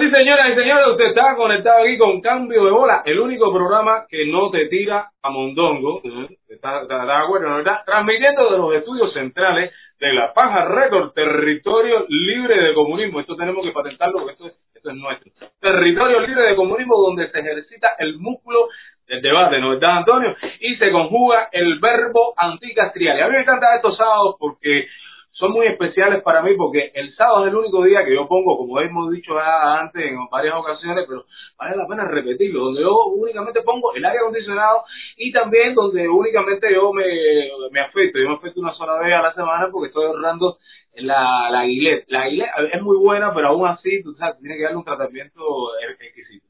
Sí, señoras y señores, usted está conectado aquí con Cambio de Bola, el único programa que no te tira a mondongo. ¿Está, está, de acuerdo? ¿no? Está transmitiendo de los estudios centrales de La Paja Record, territorio libre de comunismo. Esto tenemos que patentarlo porque esto es, esto es nuestro. Territorio libre de comunismo donde se ejercita el músculo del debate, ¿no verdad, Antonio? Y se conjuga el verbo anticastrial. Y a mí me encantan estos sábados porque son muy especiales para mí porque el sábado es el único día que yo pongo, como hemos dicho antes en varias ocasiones, pero vale la pena repetirlo, donde yo únicamente pongo el aire acondicionado y también donde únicamente yo me, me afecto, yo me afecto una sola vez a la semana porque estoy ahorrando la, la. La guilet es muy buena, pero aún así, tú sabes, tienes que darle un tratamiento exquisito.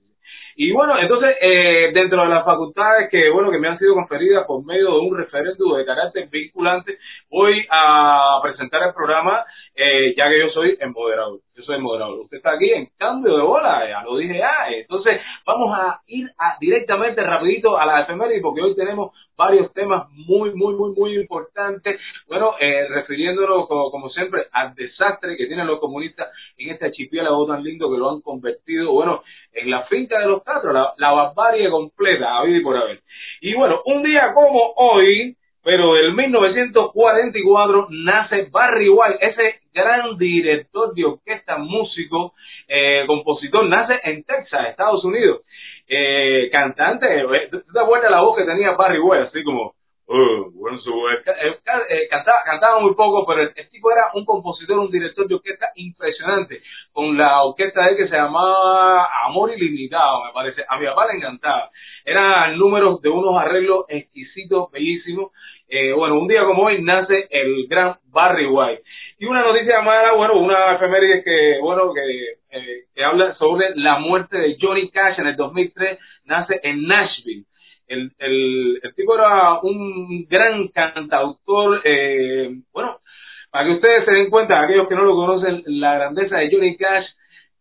Y bueno, entonces, eh, dentro de las facultades que, bueno, que me han sido conferidas por medio de un referéndum de carácter vinculante, voy a presentar el programa, eh, ya que yo soy el moderador. Yo soy el moderador. Usted está aquí en cambio de bola, ya lo dije ya. Entonces, vamos a ir a, directamente, rapidito, a la efeméride, porque hoy tenemos varios temas muy, muy, muy, muy importantes. Bueno, eh, refiriéndonos, como, siempre, al desastre que tienen los comunistas en este archipiélago tan lindo que lo han convertido, bueno, en la finca de los cuatro, la, barbarie completa, a y por haber. Y bueno, un día como hoy, pero en 1944 nace Barry White, ese gran director de orquesta, músico, eh, compositor, nace en Texas, Estados Unidos. Eh, cantante, eh, ¿tú te acuerdas la voz que tenía Barry White? Así como, oh, bueno, su, eh, cantaba, cantaba muy poco, pero el, tipo era un compositor, un director de orquesta impresionante, con la orquesta de él que se llamaba Amor Ilimitado, me parece. A mi papá le encantaba. Eran números de unos arreglos exquisitos, bellísimos. Eh, bueno, un día como hoy nace el gran Barry White. Y una noticia mala, bueno, una efeméride que, bueno, que, eh, que habla sobre la muerte de Johnny Cash en el 2003, nace en Nashville. El, el, tipo era un gran cantautor, eh, bueno, para que ustedes se den cuenta, aquellos que no lo conocen, la grandeza de Johnny Cash,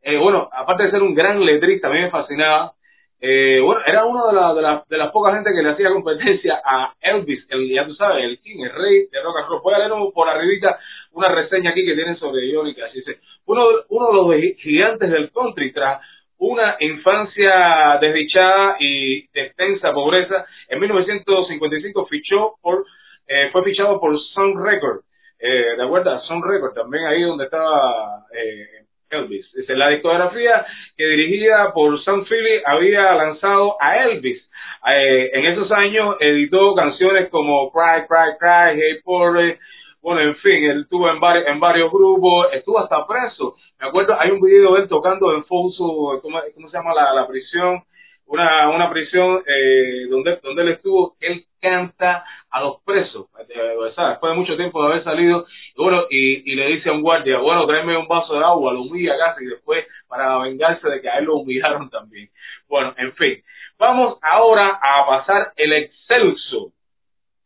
eh, bueno, aparte de ser un gran letrista, a me fascinaba, eh, bueno, era uno de, la, de las pocas gente que le hacía competencia a Elvis, el, ya tú sabes, el king, el rey de rock and roll. Voy a leer por arribita una reseña aquí que tienen sobre Johnny Cash. Dice, uno, uno de los gigantes del country tras una infancia desdichada y de extensa pobreza, en 1955 fichó por, eh, fue fichado por Sun Record. Eh, ¿De acuerdo? Sun Record, también ahí donde estaba eh, Elvis. Dice, la discografía que dirigida por Sam Philly había lanzado a Elvis. Eh, en esos años editó canciones como Cry, Cry, Cry, Hey Pobre, bueno, en fin, él estuvo en varios, en varios grupos, estuvo hasta preso. Me acuerdo, hay un video de él tocando en Foso, ¿cómo, se llama la, la prisión? Una, una prisión eh, donde, donde él estuvo, él canta a los presos, eh, después de mucho tiempo de haber salido, y bueno, y, y le dice a un guardia, bueno, tráeme un vaso de agua, lo humilla casi, y después para vengarse de que a él lo humillaron también. Bueno, en fin, vamos ahora a pasar el excelso,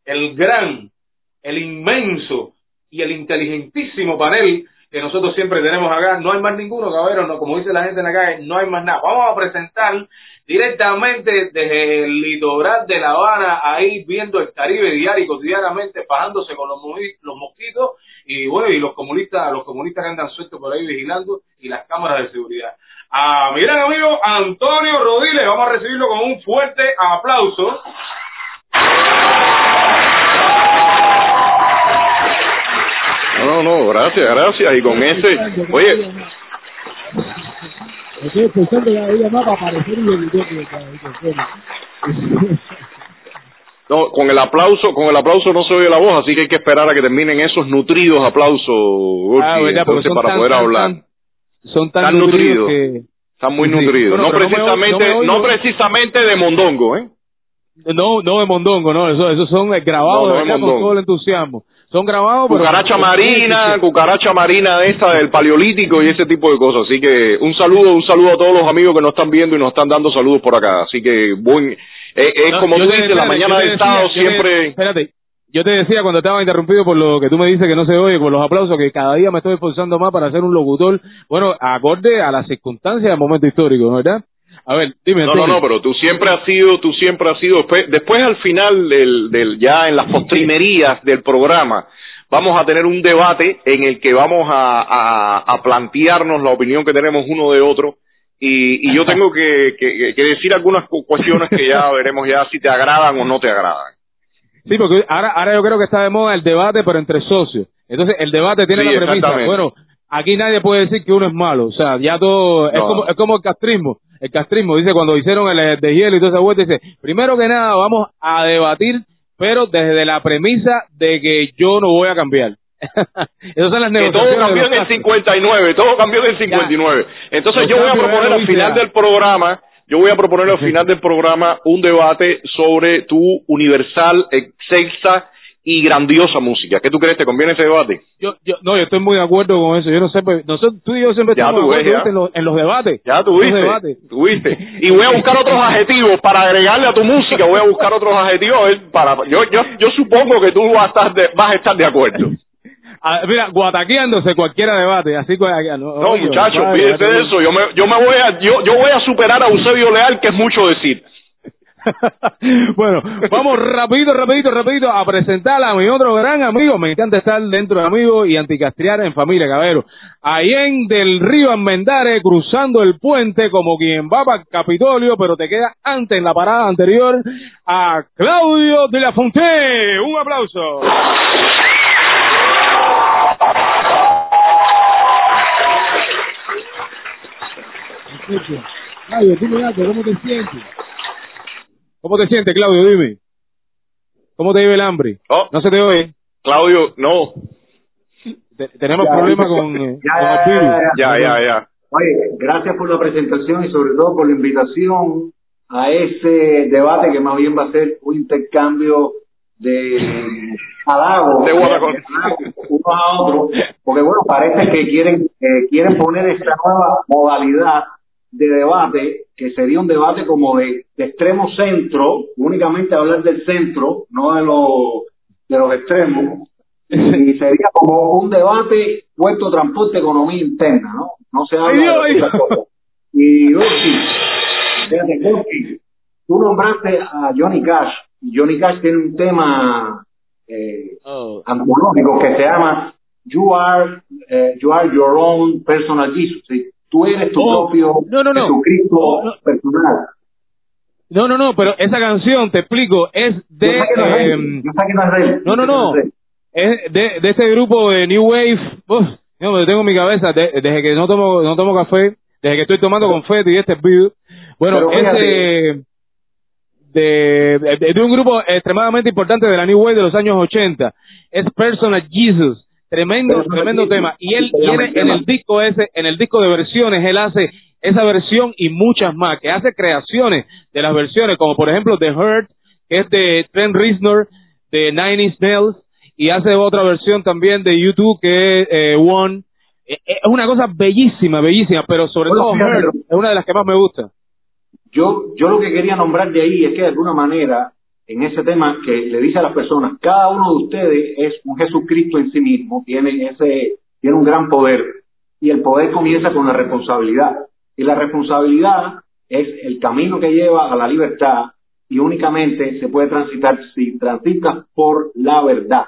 el gran, el inmenso y el inteligentísimo panel que nosotros siempre tenemos acá. No hay más ninguno, cabrón, no, como dice la gente en la calle, no hay más nada. Vamos a presentar directamente desde el litoral de La Habana, ahí viendo el Caribe diario y cotidianamente, bajándose con los, los mosquitos y bueno, y los comunistas, los comunistas que andan sueltos por ahí vigilando y las cámaras de seguridad. A mi gran amigo Antonio Rodiles, vamos a recibirlo con un fuerte aplauso. No, no, gracias, gracias. Y con ese, oye, Estoy pensando ya ella más para aparecer y el No, con el aplauso, con el aplauso no se oye la voz, así que hay que esperar a que terminen esos nutridos aplausos, ah, Urchi, entonces para tan, poder tan, hablar. Tan, son tan nutridos, que... están muy Sí. nutridos. Bueno, no precisamente, oigo- no precisamente de mondongo, ¿eh? No, no de mondongo, no, eso, esos son grabados No, no de con todo el entusiasmo. Son grabados. Cucaracha marina, cucaracha marina esta del paleolítico y ese tipo de cosas. Así que un saludo, un saludo a todos los amigos que nos están viendo y nos están dando saludos por acá. Así que buen, eh, es No, como tú dices, la mañana del te- siempre... Espérate, yo te decía cuando estaba interrumpido por lo que tú me dices que no se oye, por los aplausos, que cada día me estoy esforzando más para ser un locutor, bueno, acorde a las circunstancias del momento histórico, ¿no verdad? A ver, dime. No, no, no, pero tú siempre has sido, tú siempre has sido, después, después al final del, del, ya en las postrimerías del programa, vamos a tener un debate en el que vamos a, a, a plantearnos la opinión que tenemos uno de otro y, y yo tengo que, que, que decir algunas cuestiones que ya veremos ya si te agradan o no te agradan. Sí, porque ahora, ahora yo creo que está de moda el debate, pero entre socios. Entonces, el debate tiene Sí, la premisa. Bueno, aquí nadie puede decir que uno es malo. O sea, ya todo. Es, como, es como el castrismo. El castrismo dice cuando hicieron el eh, de hielo y toda esa vuelta, dice: primero que nada, vamos a debatir, pero desde la premisa de que yo no voy a cambiar. Esas son las que todo negociaciones. cambió en el castros. 59, todo cambió en el 59. Entonces Los yo voy a proponer ya al final ya. del programa, yo voy a proponer al final del programa un debate sobre tu universal, excelsa y grandiosa música. ¿Qué tú crees? ¿Te conviene ese debate? Yo, yo, no, yo estoy muy de acuerdo con eso. Yo no sé, pues, nosotros, tú y yo siempre Ya estamos ves, ya. en, los, en los debates. Ya tuviste, debates. tuviste. Y voy a buscar otros adjetivos para agregarle a tu música, voy a buscar otros adjetivos. para yo yo yo supongo que tú vas a estar de, vas a estar de acuerdo. Mira, guataqueándose cualquiera debate, así que no, muchachos, fíjese de eso. Yo me yo me voy a yo yo voy a superar a Eusebio Leal, que es mucho decir. bueno, vamos rapidito, rapidito, rapidito a presentar a mi otro gran amigo. Me encanta estar dentro de amigos y anticastrear en familia. Ahí en del río Almendare, cruzando el puente como quien va para Capitolio, pero te queda antes en la parada anterior a Claudio de la Fonte. Un aplauso. Claudio, dime algo, ¿cómo te sientes? ¿Cómo te sientes, Claudio? Dime. ¿Cómo te vive el hambre? Oh, No se te oye. Claudio, no. Te- tenemos problemas con, eh, ya, con el ya, ya, Ya. Oye, gracias por la presentación y sobre todo por la invitación a ese debate que más bien va a ser un intercambio de halagos De unos a otros, porque bueno, parece que quieren eh, quieren poner esta nueva modalidad de debate, que sería un debate como de, de extremo centro, únicamente hablar del centro, no de los de los extremos, y sería como un debate puerto transporte economía interna no no se habla de ay, esas cosas. y Gorky fíjate Gorky tú nombraste a Johnny Cash y Johnny Cash tiene un tema eh, Oh. antológico que se llama You are eh, you are your own personal Jesus ¿sí? Tú eres tu Oh, propio no, no, no. Jesucristo No. personal No, no, no, pero esa canción, te explico, es de... no em, no no, no, es de de, este grupo de New Wave. Uf, no, me tengo en mi cabeza de- desde que no tomo no tomo café, desde que estoy tomando confeti y este video. Bueno, es de, de- de un grupo extremadamente importante de la New Wave de los años 80. Es Personal Jesus. Tremendo, tremendo tema. Y él tiene el en el disco ese, en el disco de versiones, él hace esa versión y muchas más, que hace creaciones de las versiones, como por ejemplo The Hurt, que es de Trent Reznor, de Nine Inch Nails, y hace otra versión también de YouTube que es eh, One. Eh, Es una cosa bellísima, bellísima, pero sobre Bueno, todo Hurt es una de las que más me gusta. yo yo lo que quería nombrar de ahí es que de alguna manera en ese tema que le dice a las personas cada uno de ustedes es un Jesucristo en sí mismo tiene ese tiene un gran poder y el poder comienza con la responsabilidad y la responsabilidad es el camino que lleva a la libertad y únicamente se puede transitar si transitas por la verdad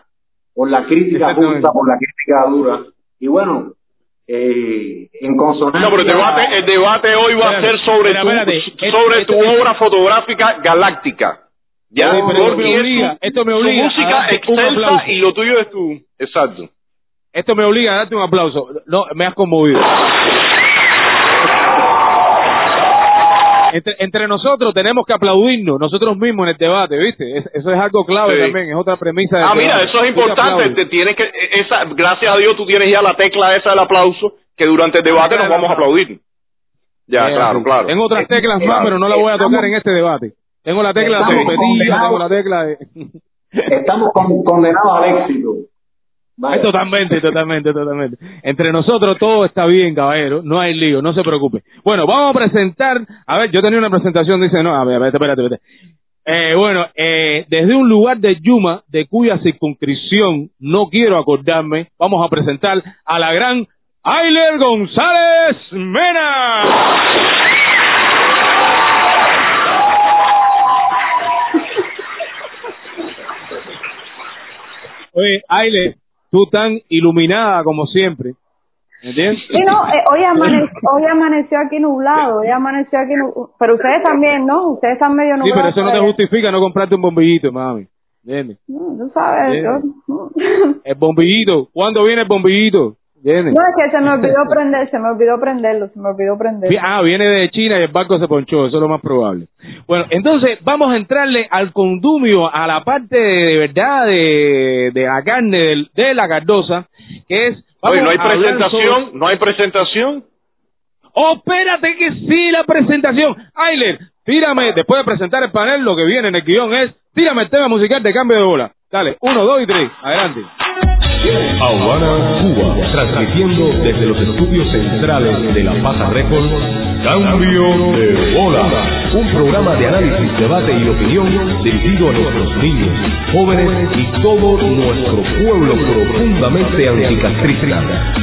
por la crítica justa por la crítica dura y bueno eh, en consonancia No, pero el debate, el debate hoy va a ser sobre tu, espérate. Sobre tu obra fotográfica galáctica. Ya, Oye, pero esto me obliga, esto me obliga música darte un excelsa aplauso. y lo tuyo es tu... Exacto. Esto me obliga a darte un aplauso. No, me has conmovido. Entre, entre nosotros tenemos que aplaudirnos, nosotros mismos en el debate, ¿viste? Es- eso es algo clave Sí. también, es otra premisa. Ah, mira, debate. eso es Tú te importante. Te tienes que, esa, gracias a Dios tú tienes ya la tecla esa del aplauso que durante el debate nos vamos a aplaudir. Ya, Eh, claro, claro. Tengo otras teclas más, pero no la voy a tocar en este debate. Tengo la tecla de tengo la tecla de... estamos con- condenados al éxito. Totalmente, totalmente, totalmente. Entre nosotros todo está bien, caballero. No hay lío, no se preocupe. Bueno, vamos a presentar. A ver, yo tenía una presentación, dice, no, a ver, a ver, espérate, espérate. Eh, bueno, eh, desde un lugar de Yuma, de cuya circunscripción no quiero acordarme, vamos a presentar a la gran Ailer González Mena. Oye, Ailer, tú tan iluminada como siempre. ¿Entiendes? Sí, no, eh, hoy, amane- hoy amaneció aquí nublado, hoy amaneció aquí nublado. Pero ustedes también, ¿no? Ustedes están medio Sí, nublados. pero eso no te justifica no comprarte un bombillito, mami. ¿Entiendes? No, tú sabes, Sí. yo- El bombillito. ¿Cuándo viene el bombillito? ¿Entiendes? No, es que se me olvidó prender, se me olvidó prenderlo, se me olvidó prenderlo. Ah, viene de China y el barco se ponchó, eso es lo más probable. Bueno, entonces vamos a entrarle al condumio, a la parte de, de verdad de, de la carne de, la cardosa, que es... Oye, no hay presentación, sobre- no hay presentación. ¡Oh, espérate que sí, la presentación! Ayler, tírame, después de presentar el panel, lo que viene en el guion es, tírame el tema musical de cambio de bola. Dale, uno, dos y tres, adelante. Habana, Cuba, transmitiendo desde los estudios centrales de La Paja Record, Cambio de Bola, un programa de análisis, debate y opinión dirigido a nuestros niños, jóvenes y todo nuestro pueblo profundamente anticastrista.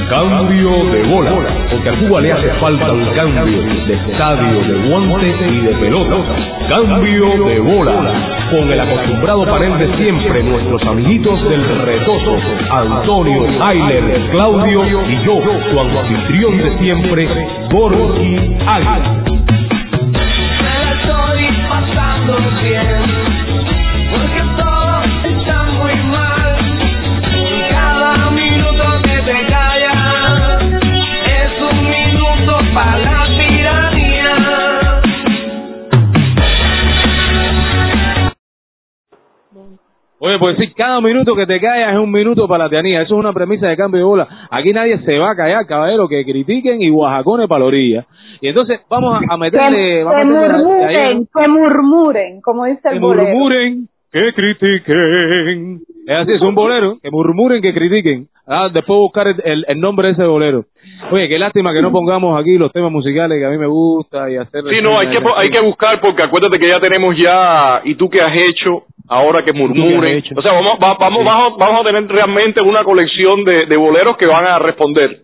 Cambio de Bola, porque a Cuba le hace falta un cambio de estadio, de guante y de pelota. Cambio de Bola, con el acostumbrado panel de siempre, nuestros amiguitos del retoso, Antonio, Ailer, Claudio y yo, su anfitrión de siempre, Gorgi Águila. Estoy pasando Oye, pues sí, cada minuto que te callas es un minuto para la tiranía. Eso es una premisa de cambio de bola. Aquí nadie se va a callar, caballero, que critiquen y guajacones para la orilla. Y entonces vamos a, que, meterle... que vamos a meterle ahí- murmuren, que murmuren, como dice el que bolero. murmuren, que critiquen. Es así, es un bolero, que murmuren, que critiquen. Ah, después buscar el, el- el nombre de ese bolero. Oye, qué lástima que no pongamos aquí los temas musicales que a mí me gusta y hacer... Sí, no, hay que, hay que buscar porque acuérdate que ya tenemos ya, y tú que has hecho, ahora que murmuren. O sea, vamos, va- vamos, Sí. vamos, vamos a tener realmente una colección de, de boleros que van a responder.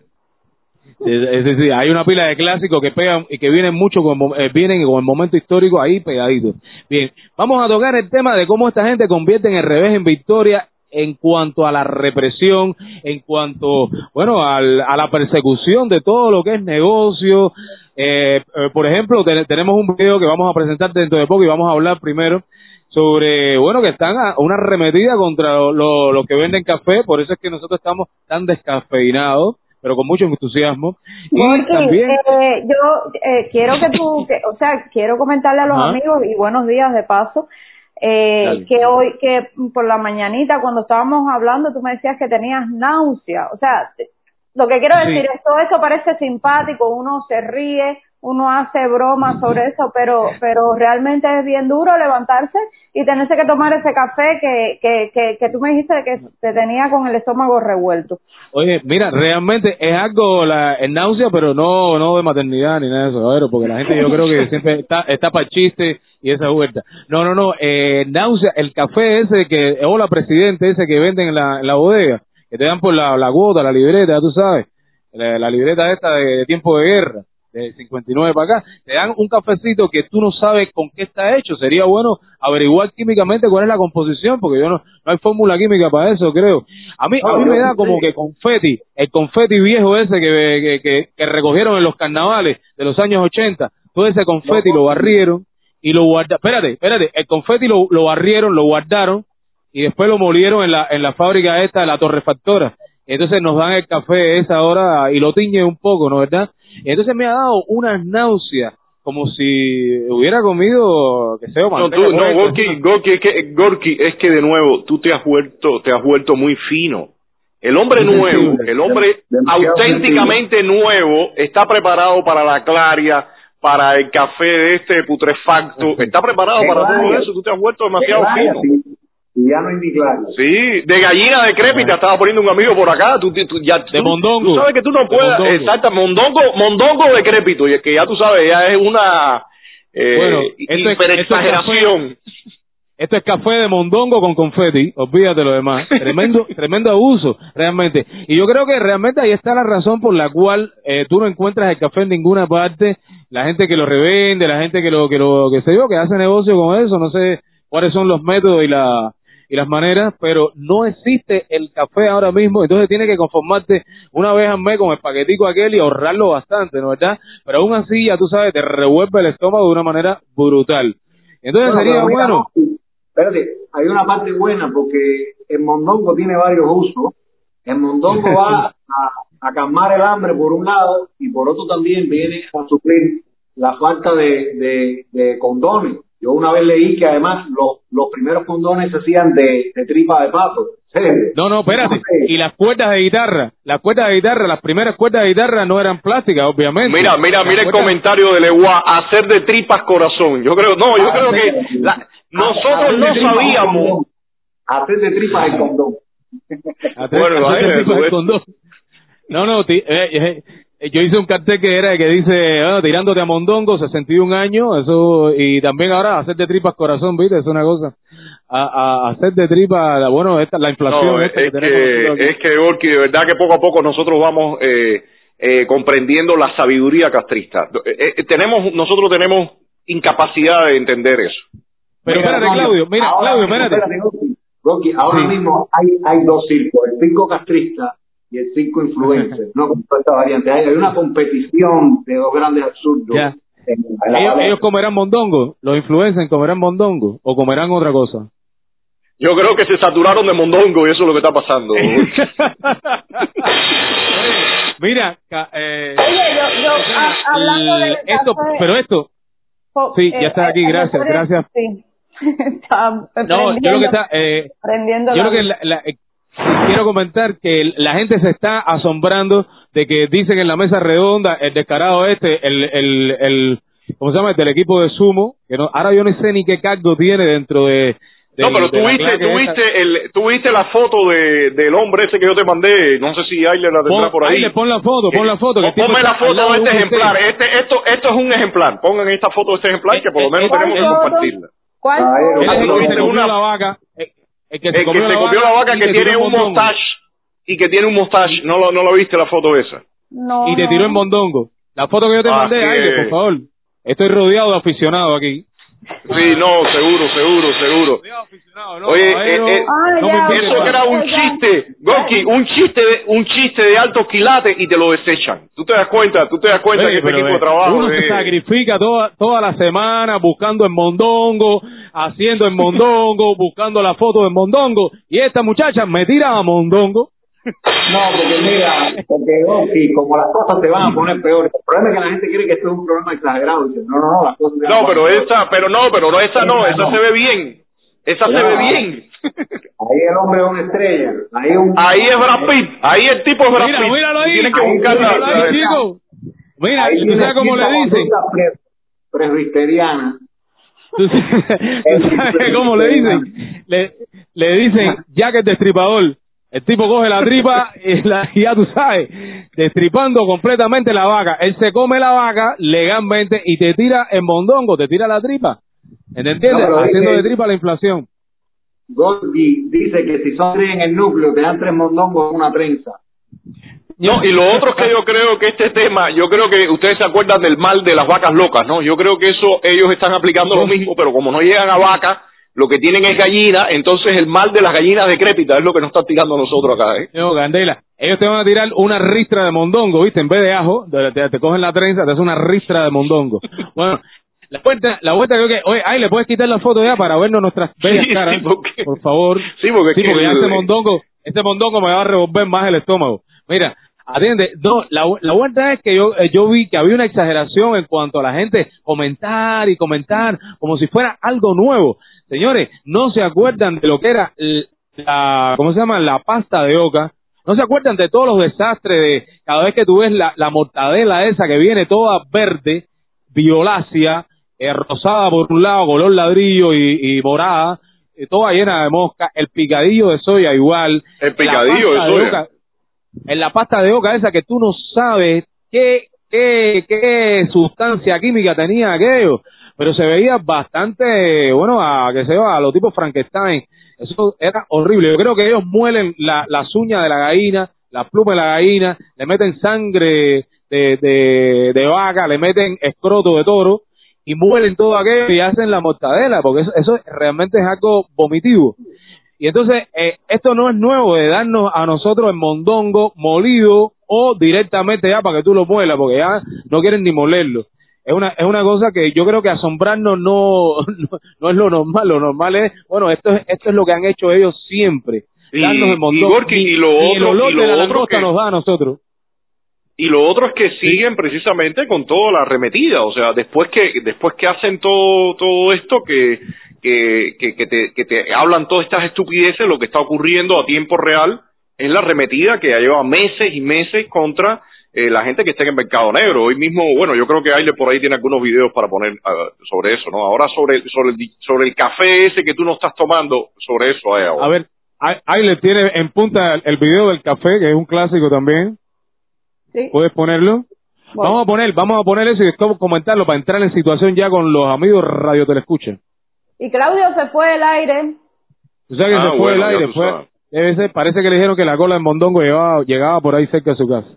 Sí, sí, hay una pila de clásicos que pegan y que vienen mucho con, eh, vienen con el momento histórico ahí pegaditos. Bien, vamos a tocar el tema de cómo esta gente convierte en el revés en victoria en cuanto a la represión, en cuanto, bueno, al- a la persecución de todo lo que es negocio. Eh, eh, por ejemplo, te- tenemos un video que vamos a presentar dentro de poco y vamos a hablar primero sobre, bueno, que están a una arremetida contra lo, lo- lo que venden café, por eso es que nosotros estamos tan descafeinados, pero con mucho entusiasmo. Y también, eh, yo eh, quiero que tú, que, o sea, quiero comentarle a los Ajá. amigos y buenos días de paso, eh, que hoy, que por la mañanita cuando estábamos hablando tú me decías que tenías náusea, o sea, lo que quiero Sí. decir es todo eso parece simpático, uno se ríe, uno hace bromas sobre eso, pero, pero realmente es bien duro levantarse y tenerse que tomar ese café que, que, que, que tú me dijiste que te tenía con el estómago revuelto. oye, mira, realmente es algo, la, es náusea, pero no no de maternidad ni nada de eso, porque la gente yo creo que siempre está, está para chiste y esa vuelta. No, no, no, eh, náusea, el café ese que, hola presidente, ese que venden en la, en la bodega, que te dan por la, la cuota, la libreta, tú sabes, la, la libreta esta de, de tiempo de guerra, de 59 para acá, te dan un cafecito que tú no sabes con qué está hecho. Sería bueno averiguar químicamente cuál es la composición, porque yo no, no hay fórmula química para eso, creo. A mí, a mí me da como que confeti, el confeti viejo ese que, que, que, que recogieron en los carnavales de los años 80, todo ese confeti lo barrieron y lo guardaron. Espérate, espérate, el confeti lo, lo barrieron, lo guardaron y después lo molieron en la, en la fábrica esta, la torrefactora. Entonces nos dan el café esa hora y lo tiñen un poco, ¿no verdad? Entonces me ha dado unas náuseas, como si hubiera comido, que sé, No, tú, no. Gorky, Gorky, es que, Gorky, es que de nuevo, tú te has vuelto, te has vuelto muy fino. El hombre nuevo, el hombre auténticamente nuevo, está preparado para la claria, para el café de este putrefacto, está preparado para todo eso, tú te has vuelto demasiado fino. Ya no hay ni claro. Sí, de gallina decrépita estaba poniendo un amigo por acá, tú, tú- ya, De tú- mondongo. Tú sabes que tú no De puedes, mondongo. exacto, mondongo, mondongo decrépito, y es que ya tú sabes, ya es una eh, Bueno, esto es- hiperexageración. Esto es café de mondongo con confeti, olvídate lo demás. Tremendo, tremendo abuso, realmente. Y yo creo que realmente ahí está la razón por la cual eh, tú no encuentras el café en ninguna parte. La gente que lo revende, la gente que lo, que lo, que sé yo, que hace negocio con eso, no sé cuáles son los métodos y la, y las maneras, pero no existe el café ahora mismo, entonces tiene que conformarte una vez al mes con el paquetico aquel y ahorrarlo bastante, ¿no verdad? Pero aún así, ya tú sabes, te revuelve el estómago de una manera brutal. Entonces Bueno, sería pero mira, bueno, Espérate, hay una parte buena porque el mondongo tiene varios usos. El mondongo va a, a calmar el hambre por un lado y por otro también viene a suplir la falta de, de, de condones. Yo una vez leí que además los, los primeros condones se hacían de, de tripa de pato. Sí. no, no, espérate, No sé. y las cuerdas de guitarra, las cuerdas de guitarra, las primeras cuerdas de guitarra no eran plásticas, obviamente. Mira, mira, Las mira el comentario de Legua, hacer de tripas corazón. Yo creo, no, yo Ah, creo sí. que la- nosotros no tripas el sabíamos. Hacer de tripas el condón. Hacer- Bueno, hacer de eso. condón. No, no, eh, eh, yo hice un cartel que era que dice, ah, tirándote a Mondongo, 61 años, eso, y también ahora hacer de tripas corazón, ¿viste? Es una cosa. A, a- hacer de tripas, bueno, esta, la inflación. No, es esta que tenemos que, es que, Orki, de verdad que poco a poco nosotros vamos eh, eh, comprendiendo la sabiduría castrista. Eh, eh, tenemos, nosotros tenemos incapacidad de entender eso. Pero Mira, espérate, Claudio, mira, ahora Claudio, mismo, espérate. Rocky, Rocky, ahora Sí. mismo hay, hay dos circos, el circo castrista y el circo influencer, ¿no? Con toda esta variante. Hay, hay una competición de dos grandes absurdos. Ya. en- en la Ellos, comerán mondongo, los influencers comerán mondongo, o comerán otra cosa. Yo creo que se saturaron de mondongo y eso es lo que está pasando. Mira, ca- eh, Oye, yo, yo, a- hablando de esto, pero esto, po- sí, ya está aquí, gracias, gracias. Sí. Está no, yo lo que está, eh, yo lo que la- la- eh, quiero comentar que la gente se está asombrando de que dicen en la mesa redonda el descarado este, el, el, el ¿cómo se llama? El del equipo de sumo, que no, ahora yo no sé ni qué cargo tiene dentro de, No, pero de tú la viste, claque tú esa. viste, el, tú viste la foto de, del hombre ese que yo te mandé. No sé si Ayler la tendrá Pon, por ahí. ahí le pon la foto, pon la foto. que Ponme la foto de este ejemplar. Este, esto, esto es un ejemplar. Pongan esta foto de este ejemplar que por lo menos Eh, eh, tenemos que compartirla. ¿Cuál? Él es el que no, se viste comió una- la vaca. El, que El que se comió la vaca y que te tiene tiró un mondongo. mustache y que tiene un mustache. ¿No lo, no lo viste la foto esa? No, Y te no. tiró en mondongo. La foto que yo te Ah, mandé, sí. Aile, por favor. Estoy rodeado de aficionados aquí. Sí, no, seguro, seguro, seguro. Oye, eh, eh, Eso que era un chiste, Gorky, un chiste, de, un chiste de alto quilate y te lo desechan. Tú te das cuenta, tú te das cuenta Oye, que este equipo de trabajo uno se sacrifica toda, toda la semana buscando en Mondongo, haciendo en Mondongo, buscando la foto de Mondongo, y esta muchacha me tira a Mondongo. No, porque mira, porque Rocky, como las cosas se van a poner peores. El problema es que la gente cree que esto es un programa exagerado. Dice, no, no, no, las cosas se van a No, pero poner esa, pero no, pero no, esa no, esa se ve bien. Esa se ve bien. Ahí el hombre es una estrella. Ahí, un... Ahí es Brad Pitt, ahí el tipo es Brad Mira, Pitt. míralo ahí. Tienes que buscarla. Chico. Mira, ahí ¿tú tiene sabes cómo le dicen? presbiteriana. ¿Tú tú sabes cómo le dicen? Le, le dicen Jack el destripador. El tipo coge la tripa y, la, y ya tú sabes, destripando completamente la vaca. Él se come la vaca legalmente y te tira en mondongo, te tira la tripa. ¿Entiendes? No, Haciendo de tripa la inflación. Gordy dice que si son tres en el núcleo, te dan tres mondongos en una prensa. No, y lo otro es que yo creo que este tema, yo creo que ustedes se acuerdan del mal de las vacas locas, ¿no? Yo creo que eso ellos están aplicando lo mismo, pero como no llegan a vaca, lo que tienen es gallina, entonces el mal de las gallinas decrépitas es lo que nos están tirando a nosotros acá, ¿eh? No, Candela, ellos te van a tirar una ristra de mondongo, ¿viste? En vez de ajo, te, te- cogen la trenza, te hacen una ristra de mondongo. Bueno, la vuelta, la vuelta creo que, oye, ay, le puedes quitar la foto ya para vernos nuestras bellas Sí, caras, sí, porque- por favor. Sí, porque, Sí, ya este mondongo, este mondongo me va a revolver más el estómago. Mira, atiende, no, la, la vuelta es que yo, eh, yo vi que había una exageración en cuanto a la gente comentar y comentar como si fuera algo nuevo. Señores, no se acuerdan de lo que era la, ¿cómo se llama? La pasta de oca. No se acuerdan de todos los desastres de cada vez que tú ves la, la mortadela esa que viene toda verde, violácea, eh, rosada por un lado, color ladrillo y, y morada, eh, toda llena de mosca, el picadillo de soya igual. El picadillo de soya. oca- en la pasta de oca esa que tú no sabes qué, qué, qué sustancia química tenía aquello, pero se veía bastante, bueno, a que se va a los tipos Frankenstein. Eso era horrible. Yo creo que ellos muelen la, las uñas de la gallina, la pluma de la gallina, le meten sangre de, de, vaca, le meten escroto de toro y muelen todo aquello y hacen la mortadela, porque eso, eso realmente es algo vomitivo. Y entonces, eh, esto no es nuevo de darnos a nosotros el mondongo molido o directamente ya para que tú lo muelas, porque ya no quieren ni molerlo. Es una, es una cosa que yo creo que asombrarnos no, no, no es lo normal, lo normal es, bueno, esto es, esto es lo que han hecho ellos siempre. Y- darnos el y mondongo. Gorky, y lo el otro- olor y lo de la otro langosta que- nos da a nosotros. Y lo otro es que siguen precisamente con toda la arremetida, o sea, después que después que hacen todo todo esto que que, que, que te, que te hablan todas estas estupideces, lo que está ocurriendo a tiempo real es la arremetida que ya lleva meses y meses contra eh, la gente que está en el mercado negro. Hoy mismo, bueno, yo creo que Aile por ahí tiene algunos videos para poner ah, sobre eso, ¿no? Ahora sobre el, sobre el sobre el café ese que tú no estás tomando, sobre eso hay ahora. A ver, ahí, ahí le tiene en punta el, el video del café, que es un clásico también. Sí. ¿Puedes ponerlo? Bueno. Vamos a poner, vamos a poner eso y después comentarlo para entrar en situación ya con los amigos Radio Telescucha. Y Claudio se fue del aire. Tú sabes que Ah, se fue bueno, el ya aire, fue, sabes. debe ser- parece que le dijeron que la cola de Mondongo llegaba, llegaba por ahí cerca de su casa.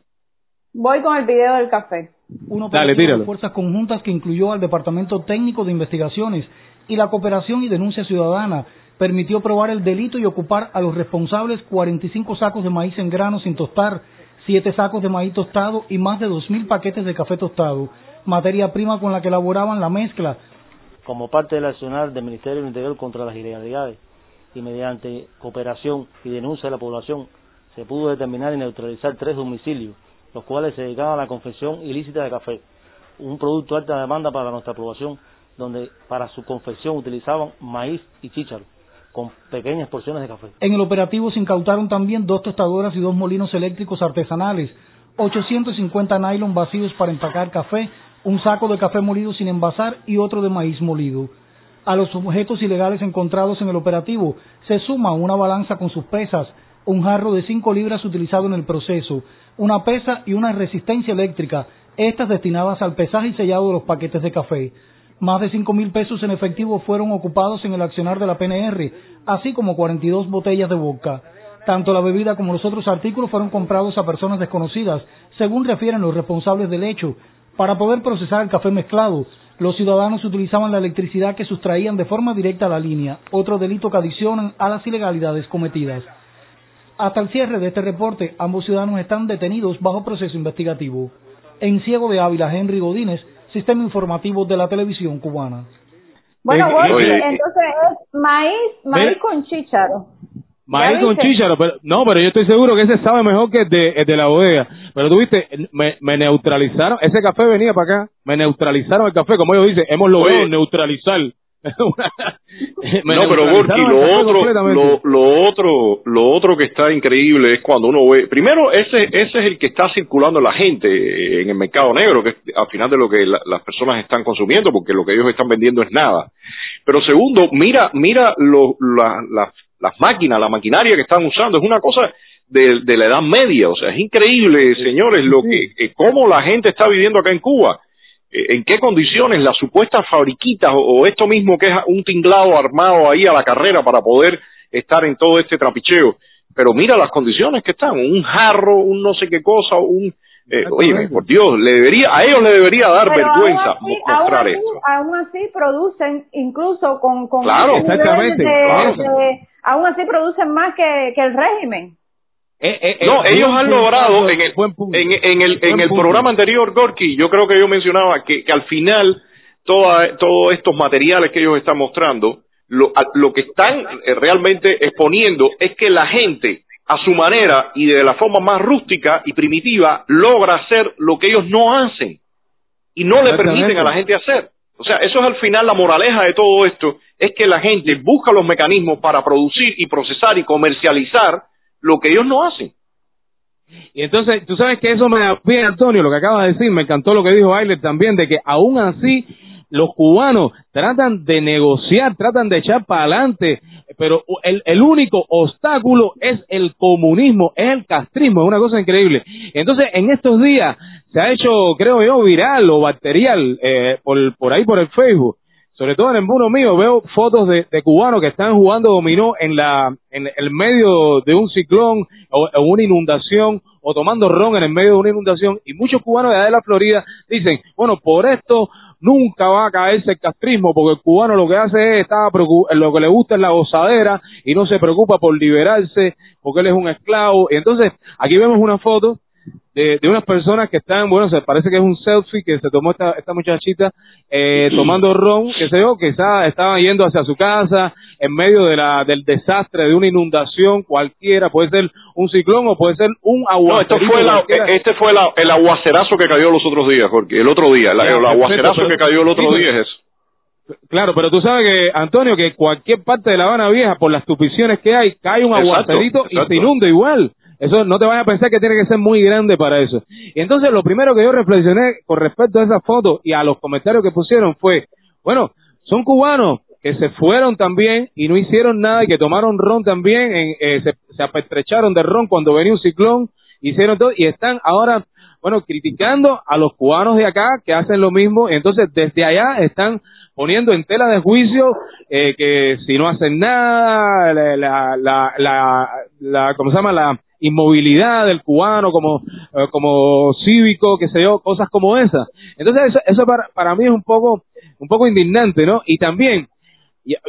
Voy con el video del café. Un Dale, operativo tíralo. de fuerzas conjuntas que incluyó al Departamento Técnico de Investigaciones y la Cooperación y Denuncia Ciudadana permitió probar el delito y ocupar a los responsables 45 sacos de maíz en grano sin tostar, 7 sacos de maíz tostado y más de 2.000 paquetes de café tostado, materia prima con la que elaboraban la mezcla. como parte del accionar del Ministerio del Interior contra las ilegalidades y mediante cooperación y denuncia de la población se pudo determinar y neutralizar tres domicilios, los cuales se dedicaban a la confección ilícita de café, un producto de alta demanda para nuestra población, donde para su confección utilizaban maíz y chícharo, con pequeñas porciones de café. En el operativo se incautaron también dos tostadoras y dos molinos eléctricos artesanales, 850 nylon vacíos para empacar café, un saco de café molido sin envasar y otro de maíz molido. A los objetos ilegales encontrados en el operativo se suma una balanza con sus pesas, un jarro de 5 libras utilizado en el proceso, una pesa y una resistencia eléctrica, estas destinadas al pesaje y sellado de los paquetes de café. Más de 5 mil pesos en efectivo fueron ocupados en el accionar de la PNR, así como 42 botellas de vodka. Tanto la bebida como los otros artículos fueron comprados a personas desconocidas, según refieren los responsables del hecho. Para poder procesar el café mezclado, los ciudadanos utilizaban la electricidad que sustraían de forma directa a la línea, otro delito que adicionan a las ilegalidades cometidas. Hasta el cierre de este reporte, ambos ciudadanos están detenidos bajo proceso investigativo. En Ciego de Ávila, Henry Godínez, Sistema Informativo de la Televisión Cubana. Bueno, Eh, oye, entonces es maíz, maíz con chícharo. Maíz ¿Ya con chícharo, pero no, pero yo estoy seguro que ese sabe mejor que el de, el de la bodega. Pero tú viste, me, me neutralizaron, ese café venía para acá, me neutralizaron el café, como ellos dicen, hemos logrado neutralizar. No, pero Gorky, lo otro, lo, lo otro, lo otro que está increíble es cuando uno ve, primero ese, ese es el que está circulando la gente en el mercado negro, que es al final de lo que la- las personas están consumiendo, porque lo que ellos están vendiendo es nada. Pero segundo, mira, mira lo, la- la- las máquinas, la maquinaria que están usando, es una cosa de, de la edad media, o sea, es increíble, señores, lo que, eh, cómo la gente está viviendo acá en Cuba en qué condiciones las supuestas fabriquitas o, esto mismo que es un tinglado armado ahí a la carrera para poder estar en todo este trapicheo. Pero mira las condiciones que están, un jarro, un no sé qué cosa, un... Eh, oye, por Dios, le debería, a ellos le debería dar Pero vergüenza aún así, mostrar aún así, esto. aún así producen, incluso con, con Claro, exactamente, de- claro. de- aún así producen más que, que el régimen. Eh, eh, eh, No, ellos han logrado en el, en, en el, en el programa anterior, Gorky, yo creo que yo mencionaba que, que al final toda- todos estos materiales que ellos están mostrando, lo, lo que están realmente exponiendo es que la gente, a su manera y de la forma más rústica y primitiva, logra hacer lo que ellos no hacen y no le permiten a la gente hacer. O sea, eso es al final la moraleja de todo esto, es que la gente busca los mecanismos para producir y procesar y comercializar lo que ellos no hacen. Y entonces, tú sabes que eso me pie, Antonio, lo que acaba de decir, me encantó lo que dijo Ailer también, de que aún así los cubanos tratan de negociar, tratan de echar para adelante, pero el, el único obstáculo es el comunismo, es el castrismo, es una cosa increíble. Entonces, en estos días se ha hecho, creo yo, viral o bacterial eh, por, por ahí por el Facebook, sobre todo en el mundo mío, veo fotos de, cubanos que están jugando dominó en la en el medio de un ciclón o una inundación o tomando ron en el medio de una inundación y muchos cubanos de allá de la Florida dicen, bueno, por esto nunca va a caerse el castrismo porque el cubano lo que hace es, está lo que le gusta es la gozadera y no se preocupa por liberarse porque él es un esclavo. Y entonces, aquí vemos una foto de, de unas personas que están, bueno, se parece que es un selfie que se tomó esta, esta muchachita eh, tomando ron, que sé yo, que está, estaban yendo hacia su casa en medio de la, del desastre de una inundación cualquiera, puede ser un ciclón o puede ser un No, aguacerito esto fue la- este fue la- el aguacerazo que cayó los otros días, Jorge. El otro día, la- el perfecto, aguacerazo pero- que cayó el otro sí, día es eso. Claro, pero tú sabes que, Antonio, que cualquier parte de La Habana Vieja, por las tupiciones que hay, cae un Exacto, aguacerito y se inunda igual. Eso no te vayas a pensar que tiene que ser muy grande para eso. Y entonces lo primero que yo reflexioné con respecto a esa foto y a los comentarios que pusieron fue, bueno, son cubanos que se fueron también y no hicieron nada y que tomaron ron también, en, eh, se, se apetrecharon de ron cuando venía un ciclón, hicieron todo y están ahora, bueno, criticando a los cubanos de acá que hacen lo mismo. Entonces desde allá están poniendo en tela de juicio eh, que si no hacen nada, la, la, la, la- ¿cómo se llama? La inmovilidad del cubano como, eh, como cívico, qué sé yo, cosas como esas. Entonces eso, eso para, para mí es un poco, un poco indignante, ¿no? Y también,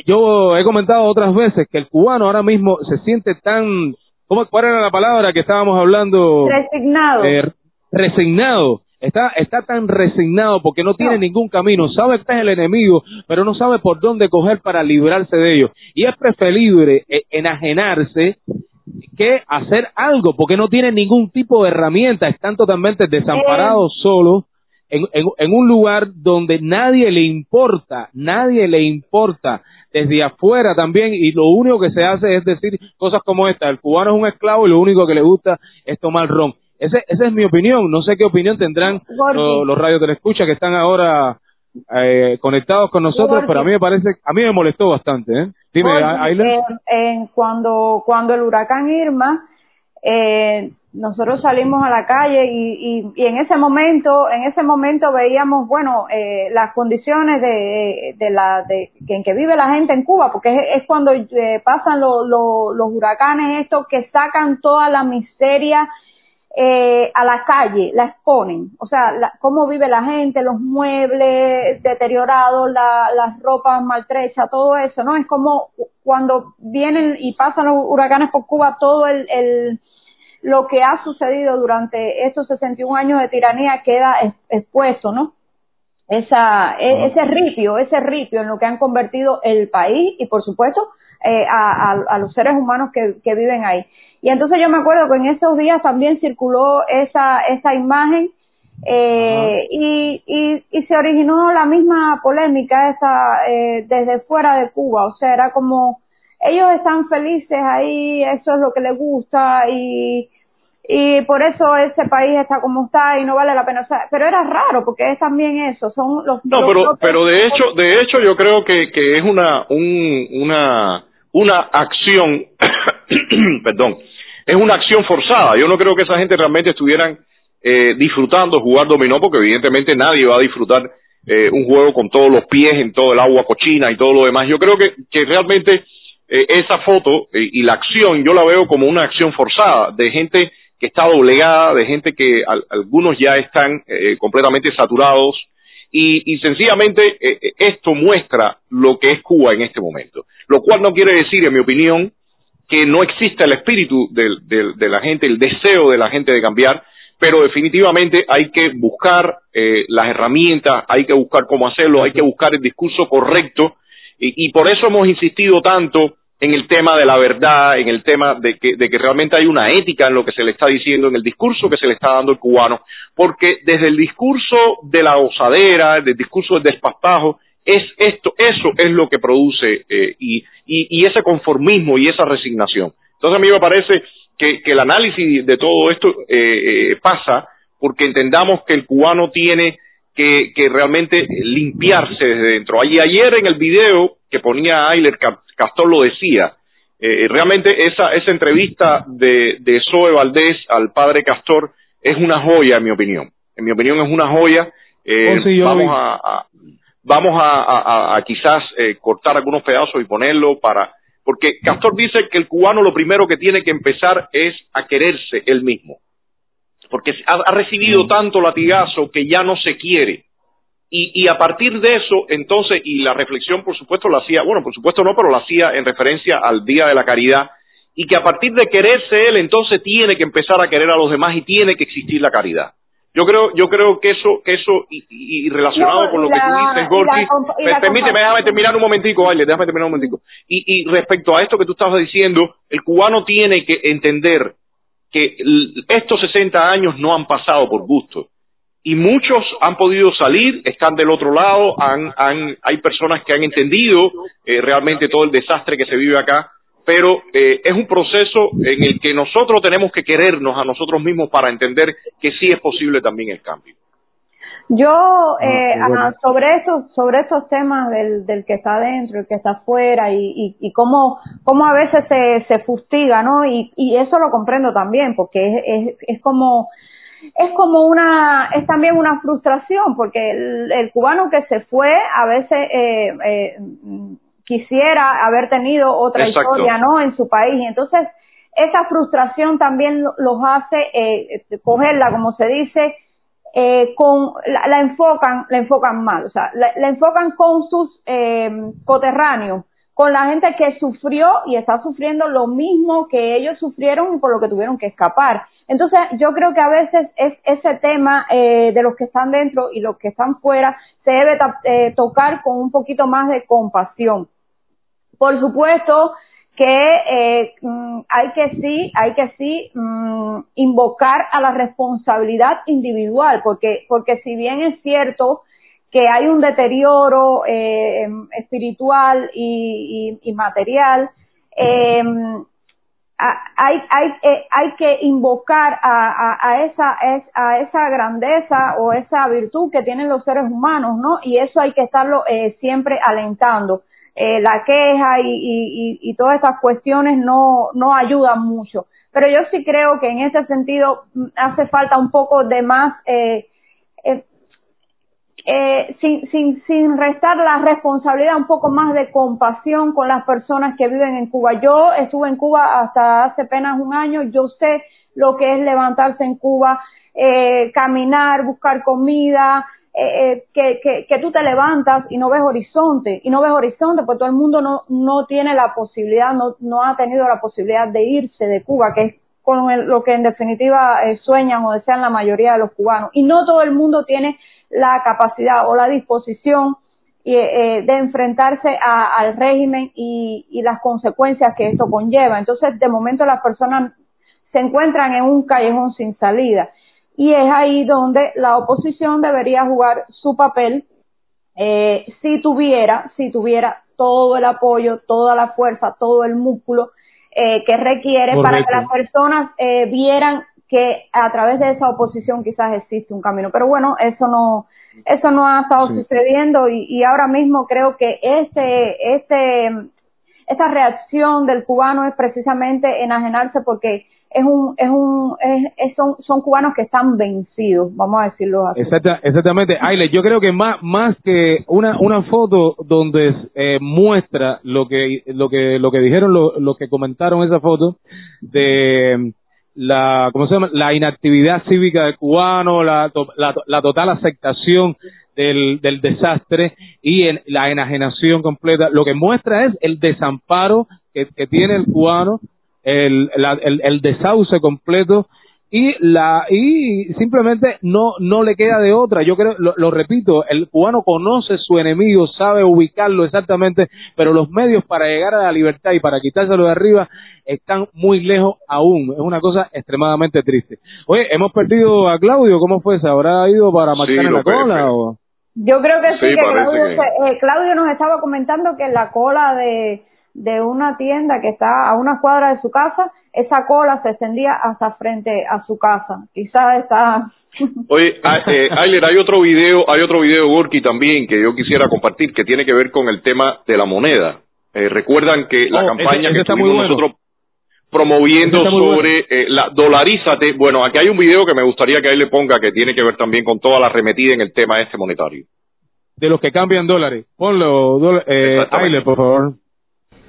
yo he comentado otras veces que el cubano ahora mismo se siente tan, ¿cómo, ¿cuál era la palabra que estábamos hablando? Resignado. Eh, resignado. Está, está tan resignado porque no tiene ningún camino, sabe que es el enemigo, pero no sabe por dónde coger para librarse de ellos. Y es preferible eh, enajenarse que hacer algo, porque no tiene ningún tipo de herramienta, están totalmente desamparados solos en, en, en un lugar donde nadie le importa, nadie le importa. Desde afuera también y lo único que se hace es decir cosas como esta, el cubano es un esclavo y lo único que le gusta es tomar ron. Ese, esa es mi opinión, no sé qué opinión tendrán los, los radios de la escucha que están ahora eh, conectados con nosotros, pero a mí me parece, a mí me molestó bastante, ¿eh? Dime, eh, cuando cuando el huracán Irma eh, nosotros salimos a la calle y, y, y en ese momento en ese momento veíamos bueno eh, las condiciones de, de la de en que vive la gente en Cuba porque es, es cuando eh, pasan lo- lo- los huracanes estos que sacan toda la miseria eh, a la calle, la exponen, o sea, la- cómo vive la gente, los muebles deteriorados, la, las ropas maltrechas, todo eso, ¿no? Es como cuando vienen y pasan los huracanes por Cuba, todo el, el lo que ha sucedido durante esos 61 años de tiranía queda ex- expuesto, ¿no? Esa, e- ese ripio, ese ripio en lo que han convertido el país y por supuesto eh, a, a- a los seres humanos que, que viven ahí. Y entonces yo me acuerdo que en esos días también circuló esa, esa imagen eh, y, y, y se originó la misma polémica esa eh, desde fuera de Cuba. O sea, era como ellos están felices ahí, eso es lo que les gusta y, y por eso ese país está como está y no vale la pena. O sea, pero era raro porque es también eso, son los... No, los pero, pero de hecho, de hecho yo creo que, que es una, un, una, una acción, perdón, es una acción forzada. Yo no creo que esa gente realmente estuvieran eh, disfrutando jugar dominó, porque evidentemente nadie va a disfrutar eh, un juego con todos los pies en todo el agua cochina y todo lo demás. Yo creo que, que realmente eh, esa foto eh, y la acción yo la veo como una acción forzada de gente que está doblegada, de gente que al- algunos ya están eh, completamente saturados y, y sencillamente eh, eh, esto muestra lo que es Cuba en este momento, lo cual no quiere decir, en mi opinión, que no exista el espíritu del- de la gente, el deseo de la gente de cambiar, pero definitivamente hay que buscar eh, las herramientas, hay que buscar cómo hacerlo, hay que buscar el discurso correcto y, y por eso hemos insistido tanto en el tema de la verdad, en el tema de que, de que realmente hay una ética en lo que se le está diciendo, en el discurso que se le está dando al cubano, porque desde el discurso de la osadera, del discurso del despastajo, es esto, eso es lo que produce eh, y, ese conformismo y esa resignación. Entonces a mí me parece que, que el análisis de todo esto eh, eh, pasa porque entendamos que el cubano tiene que, que realmente limpiarse desde dentro. Y ayer en el video que ponía Ayler, Ca- Castor lo decía, eh, realmente esa, esa entrevista de, de Zoe Valdés al padre Castor es una joya, en mi opinión. En mi opinión es una joya. Eh, Oh, sí, vamos a, a- vamos a, a- a- a quizás eh, cortar algunos pedazos y ponerlo para... Porque Castor dice que el cubano lo primero que tiene que empezar es a quererse él mismo porque ha, ha recibido tanto latigazo que ya no se quiere. Y, y a partir de eso, entonces, y la reflexión, por supuesto, la hacía, bueno, por supuesto no, pero la hacía en referencia al Día de la Caridad, y que a partir de quererse él, entonces tiene que empezar a querer a los demás y tiene que existir la caridad. Yo creo, yo creo que eso, que eso y, y- relacionado No, con lo que tú dices, Gorky, la permíteme, déjame terminar un momentico, Aile, déjame terminar un momentico. Y, y respecto a esto que tú estabas diciendo, el cubano tiene que entender que estos 60 años no han pasado por gusto. Y muchos han podido salir, están del otro lado, han, hay personas que han entendido eh, realmente todo el desastre que se vive acá, pero eh, es un proceso en el que nosotros tenemos que querernos a nosotros mismos para entender que sí es posible también el cambio. Yo, eh, bueno. ajá, sobre esos, sobre esos temas del, del que está adentro, el que está afuera y, y, y cómo, cómo a veces se, se fustiga, ¿no? Y, y eso lo comprendo también, porque es, es, es como, es como una, es también una frustración, porque el, el cubano que se fue a veces eh, eh, quisiera haber tenido otra Exacto. historia, ¿no? En su país. Y entonces, esa frustración también lo- los hace eh, cogerla, como se dice, eh, con la, la enfocan la enfocan mal o sea la, enfocan con sus eh, coterráneos con la gente que sufrió y está sufriendo lo mismo que ellos sufrieron y por lo que tuvieron que escapar. Entonces yo creo que a veces es ese tema eh, de los que están dentro y los que están fuera se debe eh, tocar con un poquito más de compasión. Por supuesto que eh, mm, hay que sí, hay que sí mm, invocar a la responsabilidad individual, porque porque si bien es cierto que hay un deterioro eh, espiritual y, y- y material, eh, hay hay eh, hay que invocar a, a, a esa es- a esa grandeza o esa virtud que tienen los seres humanos no y eso hay que estarlo eh, siempre alentando Eh, la queja y, y, y, todas estas cuestiones no no ayudan mucho pero yo sí creo que en ese sentido mm, hace falta un poco de más eh, eh, eh, sin, sin, sin restar la responsabilidad, un poco más de compasión con las personas que viven en Cuba. Yo estuve en Cuba hasta hace apenas un año, yo sé lo que es levantarse en Cuba, eh, caminar, buscar comida, eh, eh, que, que, que tú te levantas y no ves horizonte, y no ves horizonte, pues todo el mundo no, no tiene la posibilidad, no, no ha tenido la posibilidad de irse de Cuba, que es con el- lo que en definitiva eh, sueñan o desean la mayoría de los cubanos. Y no todo el mundo tiene la capacidad o la disposición eh, eh, de enfrentarse a- al régimen y, y las consecuencias que esto conlleva. Entonces, de momento las personas se encuentran en un callejón sin salida. Y es ahí donde la oposición debería jugar su papel eh, si tuviera, si tuviera todo el apoyo, toda la fuerza, todo el músculo eh, que requiere para que las personas eh, vieran que a través de esa oposición quizás existe un camino. Pero bueno, eso no, eso no ha estado Sí. sucediendo y, y ahora mismo creo que ese, ese, esa reacción del cubano es precisamente enajenarse porque es un, es un, es, es- son, son cubanos que están vencidos, vamos a decirlo así. Exacta- exactamente, Aile, yo creo que más más que una una foto donde eh, muestra lo que lo que lo que dijeron lo- los que comentaron esa foto de la cómo se llama la inactividad cívica del cubano, la la, total aceptación del, del desastre y en- la enajenación completa, lo que muestra es el desamparo que, que tiene el cubano, el, la- el, el desauce completo y la y simplemente no no le queda de otra. Yo creo lo, lo repito el cubano conoce su enemigo sabe ubicarlo exactamente pero los medios para llegar a la libertad y para quitárselo de arriba están muy lejos aún. Es una cosa extremadamente triste. Oye hemos perdido a Claudio. Cómo fue se habrá ido para marcar en la cola o Yo creo que sí, Sí, que, Claudio, que- se- eh, Claudio nos estaba comentando que en la cola de, de una tienda que está a una cuadra de su casa, esa cola se extendía hasta frente a su casa. Quizás está... Oye, a- eh, Ayler, hay otro video, hay otro video Gorky también que yo quisiera compartir que tiene que ver con el tema de la moneda. Eh, recuerdan que la Oh, campaña ese- ese que estuvimos bueno. nosotros promoviendo sobre eh, la dolarízate. Bueno, aquí hay un video que me gustaría que ahí le ponga que tiene que ver también con toda la arremetida en el tema este monetario. de los que cambian dólares ponlo dola- eh. Aile por favor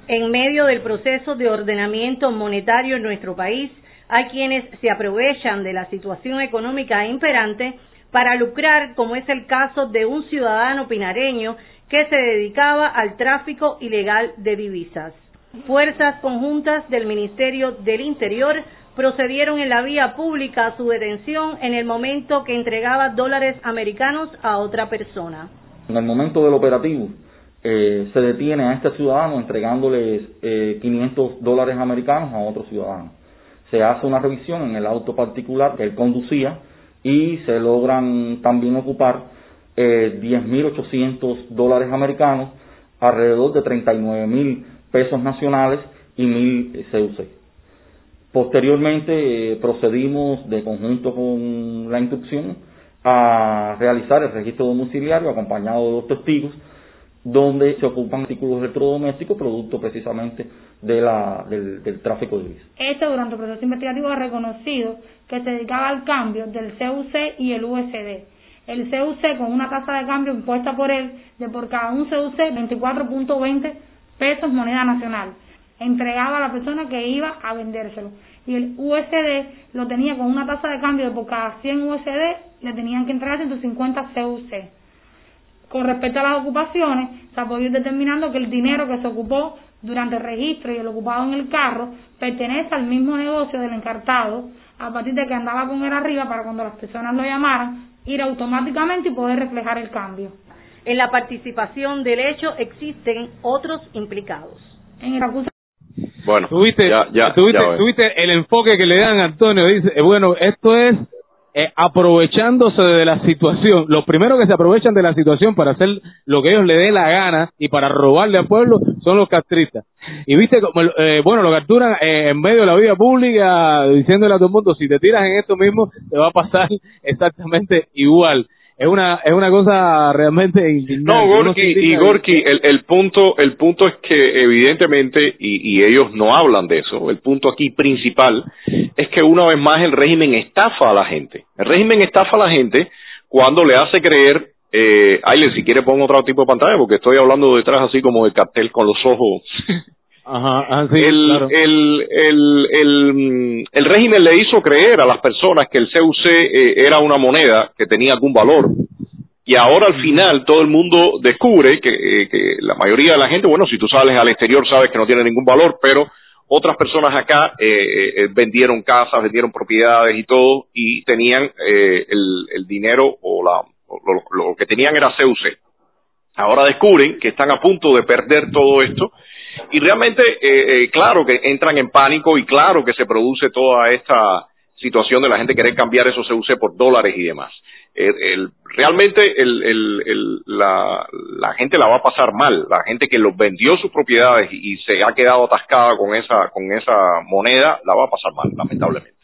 En medio del proceso de ordenamiento monetario en nuestro país, hay quienes se aprovechan de la situación económica imperante para lucrar, como es el caso de un ciudadano pinareño que se dedicaba al tráfico ilegal de divisas. Fuerzas conjuntas del Ministerio del Interior procedieron en la vía pública a su detención en el momento que entregaba dólares americanos a otra persona. En el momento del operativo, eh, se detiene a este ciudadano entregándoles eh, 500 dólares americanos a otro ciudadano. Se hace una revisión en el auto particular que él conducía y se logran también ocupar eh, 10.800 dólares americanos, alrededor de 39.000 pesos nacionales y 1.000 CUC. Posteriormente eh, procedimos de conjunto con la instrucción a realizar el registro domiciliario acompañado de dos testigos donde se ocupan artículos electrodomésticos producto precisamente de la, del, tráfico de divisas. Este durante el proceso investigativo ha reconocido que se dedicaba al cambio del CUC y el USD. El CUC con una tasa de cambio impuesta por él de por cada un CUC 24.20 pesos moneda nacional. Entregaba a la persona que iba a vendérselo. Y el USD lo tenía con una tasa de cambio de por cada 100 USD le tenían que entregar 150 CUC. Con respecto a las ocupaciones, se ha podido ir determinando que el dinero que se ocupó durante el registro y el ocupado en el carro pertenece al mismo negocio del encartado, a partir de que andaba con él arriba para cuando las personas lo llamaran, ir automáticamente y poder reflejar el cambio. En la participación del hecho existen otros implicados. En el acusa Bueno, Tuviste, ya, ya, tuviste, ya tuviste el enfoque que le dan a Antonio. Dice, eh, bueno, esto es eh, aprovechándose de la situación. Los primeros que se aprovechan de la situación para hacer lo que ellos le dé la gana y para robarle al pueblo son los castristas. Y viste, como, eh, bueno, lo capturan eh, en medio de la vía pública diciéndole a todo el mundo, si te tiras en esto mismo, te va a pasar exactamente igual. Es una, es una cosa realmente indignante. No, Gorky, y. Gorky, el, el punto, el punto es que evidentemente, y, y ellos no hablan de eso, el punto aquí principal es que una vez más el régimen estafa a la gente. El régimen estafa a la gente cuando le hace creer, eh, Aileen, si quiere pongo otro tipo de pantalla, porque estoy hablando detrás así como de cartel con los ojos. Ajá, ah, sí, el, claro. el, el, el, el régimen le hizo creer a las personas que el CUC eh, era una moneda que tenía algún valor. Y ahora al final todo el mundo descubre que, eh, que la mayoría de la gente, bueno, si tú sales al exterior sabes que no tiene ningún valor, pero otras personas acá eh, eh, vendieron casas, vendieron propiedades y todo, y tenían eh, el, el dinero o, la, o lo, lo que tenían era CUC. Ahora descubren que están a punto de perder todo esto y realmente, eh, eh, claro que entran en pánico y claro que se produce toda esta situación de la gente querer cambiar esos CUC por dólares y demás. Realmente el, el- el- la, la gente la va a pasar mal. La gente que los vendió sus propiedades y, y se ha quedado atascada con esa, con esa moneda la va a pasar mal, lamentablemente.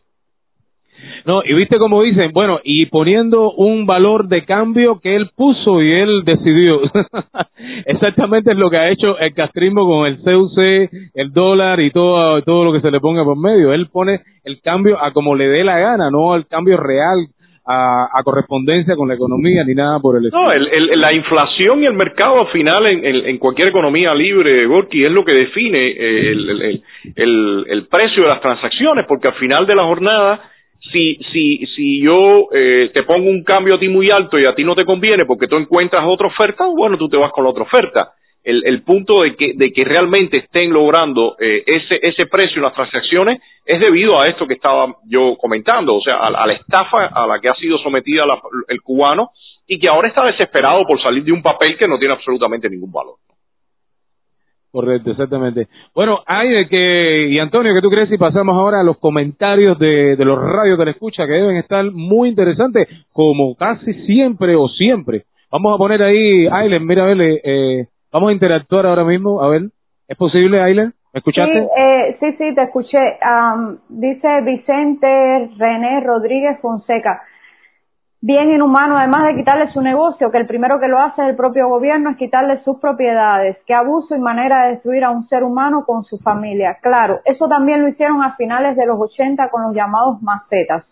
No, y viste como dicen, bueno, y poniendo un valor de cambio que él puso y él decidió. Exactamente es lo que ha hecho el castrismo con el CUC, el dólar y todo, todo lo que se le ponga por medio. Él pone el cambio a como le dé la gana, no el cambio real a, a correspondencia con la economía ni nada por el estilo. No, el, el- la inflación y el mercado al final en, en- en cualquier economía libre, Gorky, es lo que define eh, el- el precio de las transacciones, porque al final de la jornada, si, si, si yo eh, te pongo un cambio a ti muy alto y a ti no te conviene porque tú encuentras otra oferta, bueno, tú te vas con la otra oferta. El, el punto de que, de que realmente estén logrando eh, ese, ese precio en las transacciones es debido a esto que estaba yo comentando, o sea, a, a la estafa a la que ha sido sometida la- el cubano y que ahora está desesperado por salir de un papel que no tiene absolutamente ningún valor. Correcto, exactamente. Bueno, hay de que, y Antonio, ¿qué tú crees si pasamos ahora a los comentarios de, de los radios que le escucha, que deben estar muy interesantes, como casi siempre o siempre? Vamos a poner ahí, Ailen, mira, a ver, eh, eh, vamos a interactuar ahora mismo, a ver, ¿es posible, Ailen? ¿Me escuchaste? Sí, eh, sí, sí, te escuché. Am, dice Vicente René Rodríguez Fonseca. Bien inhumano, además de quitarle su negocio, que el primero que lo hace el propio gobierno es quitarle sus propiedades. Qué abuso y manera de destruir a un ser humano con su familia. Claro, eso también lo hicieron a finales de los 80 con los llamados macetas.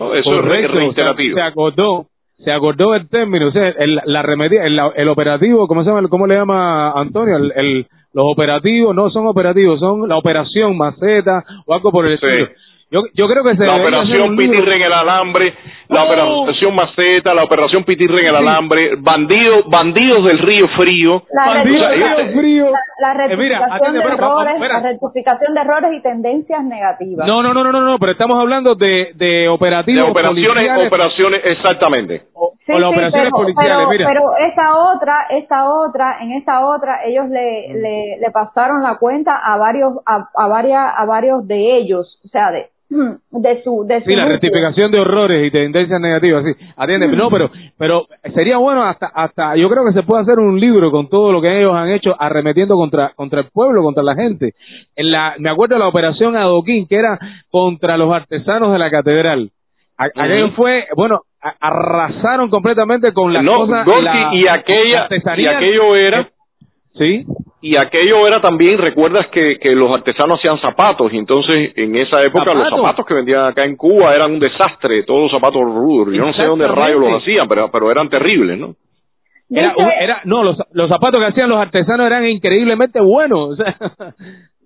No, eso es re- Correcto, reiterativo. o sea, se acordó, se acordó del término, o sea, el, la remetida, el, el operativo, ¿cómo se llama? ¿Cómo le llama Antonio? El, el- los operativos no son operativos, son la operación maceta o algo por el Sí. estilo. Yo, yo creo que se la operación. Pitirre en el alambre, la Oh. operación Maceta, la operación Pitirre en el alambre, bandidos, bandidos del río frío. La, Bandido, rectificación- río frío. la, la Eh, mira, rectificación de pero, errores, espera. la rectificación de errores y tendencias negativas. No, no, no, no, no, no, pero estamos hablando de, de De operativos operaciones, policiales operaciones, exactamente. o, Sí, o las sí, operaciones pero, policiales, pero, mira. pero esa otra, esa otra, en esa otra, ellos le, Mm. le, le pasaron la cuenta a varios, a, a varias, a varios de ellos, o sea, de, de su, de su Sí, la núcleo. rectificación de horrores y tendencias negativas, sí. Atiende, no, pero, pero sería bueno hasta, hasta, yo creo que se puede hacer un libro con todo lo que ellos han hecho arremetiendo contra, contra el pueblo, contra la gente. En la, me acuerdo de la operación Adoquín, que era contra los artesanos de la catedral. A- Aquello fue, bueno, a- arrasaron completamente con las No, cosas. Gorky, la- y aquella, la y aquello era, que- sí. y aquello era también, recuerdas que, que los artesanos hacían zapatos, y entonces en esa época los ¿Zapatos? que vendían acá en Cuba eran un desastre, todos los zapatos rudos. Yo no sé dónde rayos los hacían, pero, pero eran terribles, ¿no? Era, era, no, los, los zapatos que hacían los artesanos eran increíblemente buenos.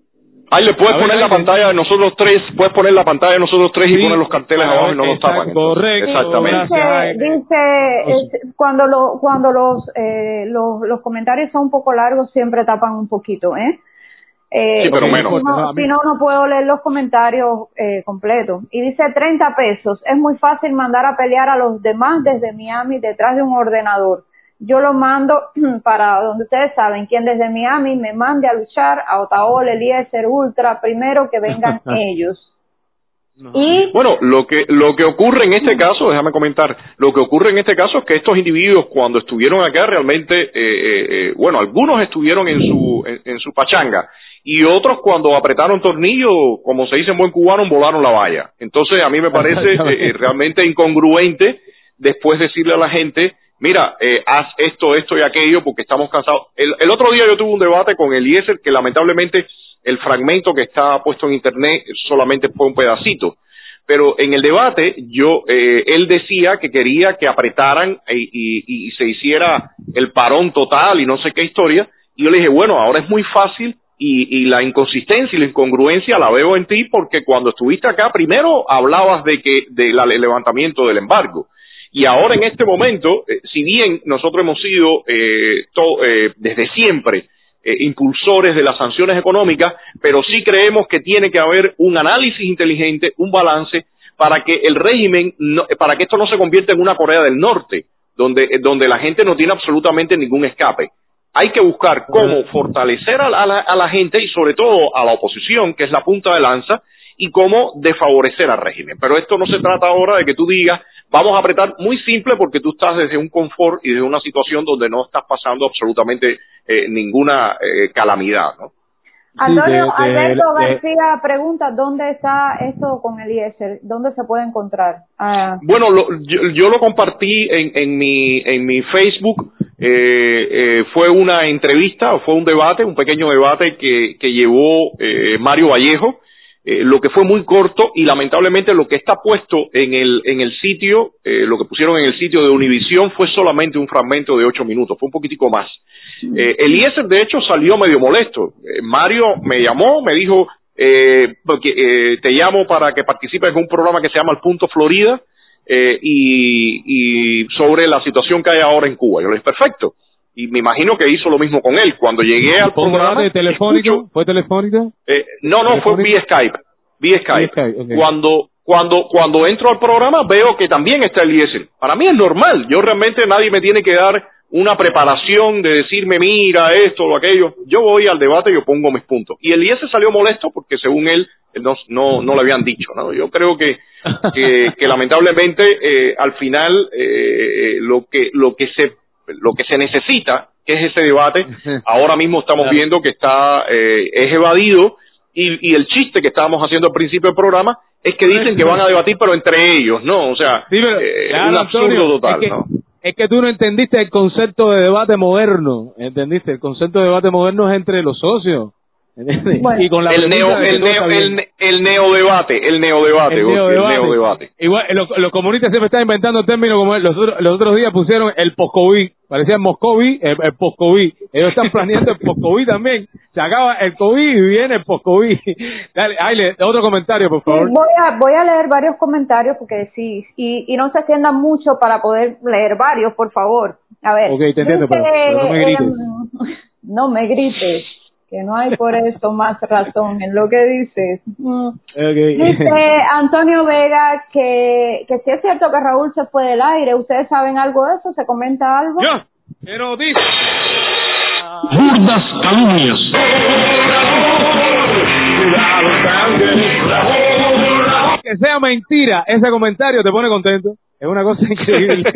Ahí le puedes A ver, poner la ahí. pantalla de nosotros tres, puedes poner la pantalla de nosotros tres y Sí. poner los carteles A abajo ver, y no los tapan. correcto. Exactamente. Dice, Jaime. dice es- cuando lo, cuando los, eh, los los comentarios son un poco largos siempre tapan un poquito eh Eh, Sí, pero si menos. no- si no no puedo leer los comentarios eh, completos y dice 30 pesos es muy fácil mandar a pelear a los demás desde Miami detrás de un ordenador yo lo mando para donde ustedes saben quien desde Miami me mande a luchar a Otaola, Eliezer, Ultra primero que vengan ellos. Y Bueno, lo que lo que ocurre en este caso, déjame comentar, lo que ocurre en este caso es que estos individuos cuando estuvieron acá realmente, eh, eh, eh, bueno, algunos estuvieron en su en, en su pachanga y otros cuando apretaron tornillo, como se dice en buen cubano, volaron la valla. Entonces a mí me parece eh, realmente incongruente después decirle a la gente, mira, eh, haz esto, esto y aquello porque estamos cansados. El, otro día yo tuve un debate con Eliezer que lamentablemente el fragmento que está puesto en internet solamente fue un pedacito. Pero en el debate yo eh, él decía que quería que apretaran y, y- se hiciera el parón total y no sé qué historia. Y yo le dije, bueno, ahora es muy fácil y, la inconsistencia y la incongruencia la veo en ti porque cuando estuviste acá primero hablabas de que del levantamiento del embargo y ahora en este momento, eh, si bien nosotros hemos sido eh, to- eh, desde siempre impulsores de las sanciones económicas, pero sí creemos que tiene que haber un análisis inteligente, un balance para que el régimen, no- para que esto no se convierta en una Corea del Norte, donde, donde la gente no tiene absolutamente ningún escape. Hay que buscar cómo fortalecer a la, a la- a la gente y sobre todo a la oposición, que es la punta de lanza, y cómo desfavorecer al régimen. Pero esto no se trata ahora de que tú digas, vamos a apretar muy simple porque tú estás desde un confort y desde una situación donde no estás pasando absolutamente eh, ninguna eh, calamidad, ¿no? Antonio de- de- Alberto de- García pregunta dónde está eso con Eliezer, dónde se puede encontrar. Ah, Bueno, lo- yo, yo lo compartí en, en mi en mi Facebook. eh, eh, fue una entrevista, o fue un debate, un pequeño debate que, que llevó eh, Mario Vallejo, eh, lo que fue muy corto y lamentablemente lo que está puesto en el en el sitio, eh, lo que pusieron en el sitio de Univisión fue solamente un fragmento de ocho minutos, fue un poquitico más. Eh, Eliezer, de hecho, salió medio molesto. Eh, Mario me llamó, me dijo, eh, porque, eh, te llamo para que participes en un programa que se llama El Punto Florida eh, y, y sobre la situación que hay ahora en Cuba. Yo le dije, perfecto. Y me imagino que hizo lo mismo con él. Cuando llegué al ¿Fue programa... telefónico? escucho- ¿Fue telefónico? eh, no, no, fue ¿Telefónico? vía Skype. Vía Skype. Cuando cuando cuando entro al programa veo que también está Eliezer. Para mí es normal. Yo realmente nadie me tiene que dar una preparación de decirme, mira, esto o aquello. Yo voy al debate y yo pongo mis puntos. Y Eliezer salió molesto porque según él, él no, no, no le habían dicho. ¿no? Yo creo que, que, que lamentablemente eh, al final eh, lo que lo que se lo que se necesita que es ese debate ahora mismo estamos Claro. viendo que está eh, es evadido y, y el chiste que estábamos haciendo al principio del programa es que dicen que van a debatir pero entre ellos no o sea Sí, pero, eh, claro, un absurdo Antonio, total es que, ¿no? es que tú no entendiste el concepto de debate moderno, ¿entendiste? El concepto de debate moderno es entre los socios. Y con la el neo, de que el todo neo, bien. el, ne- el neodebate, el neodebate, El Gorky, el neodebate. neodebate. Igual, eh, los, los comunistas siempre están inventando términos como los, otros- los otros días pusieron el post-COVID, parecía Moscovi, el, el post-COVID. Ellos están planeando el post-COVID también. Se acaba el COVID y viene el post-COVID. Dale, Aile, otro comentario, por Sí, favor. voy a voy a leer varios comentarios porque sí y, y no se extiendan mucho para poder leer varios, por favor. A ver. Ok, te entiendo, dice, pero- pero no me grites. em, no me grites, que no hay por eso más razón en lo que dices. Mm. Dice Antonio Vega que, que si es cierto que Raúl se fue del aire, ¿ustedes saben algo de eso? ¿Se comenta algo? Yo, pero dice. Burdas calumnias. Que sea mentira, ese comentario te pone contento. Es una cosa increíble.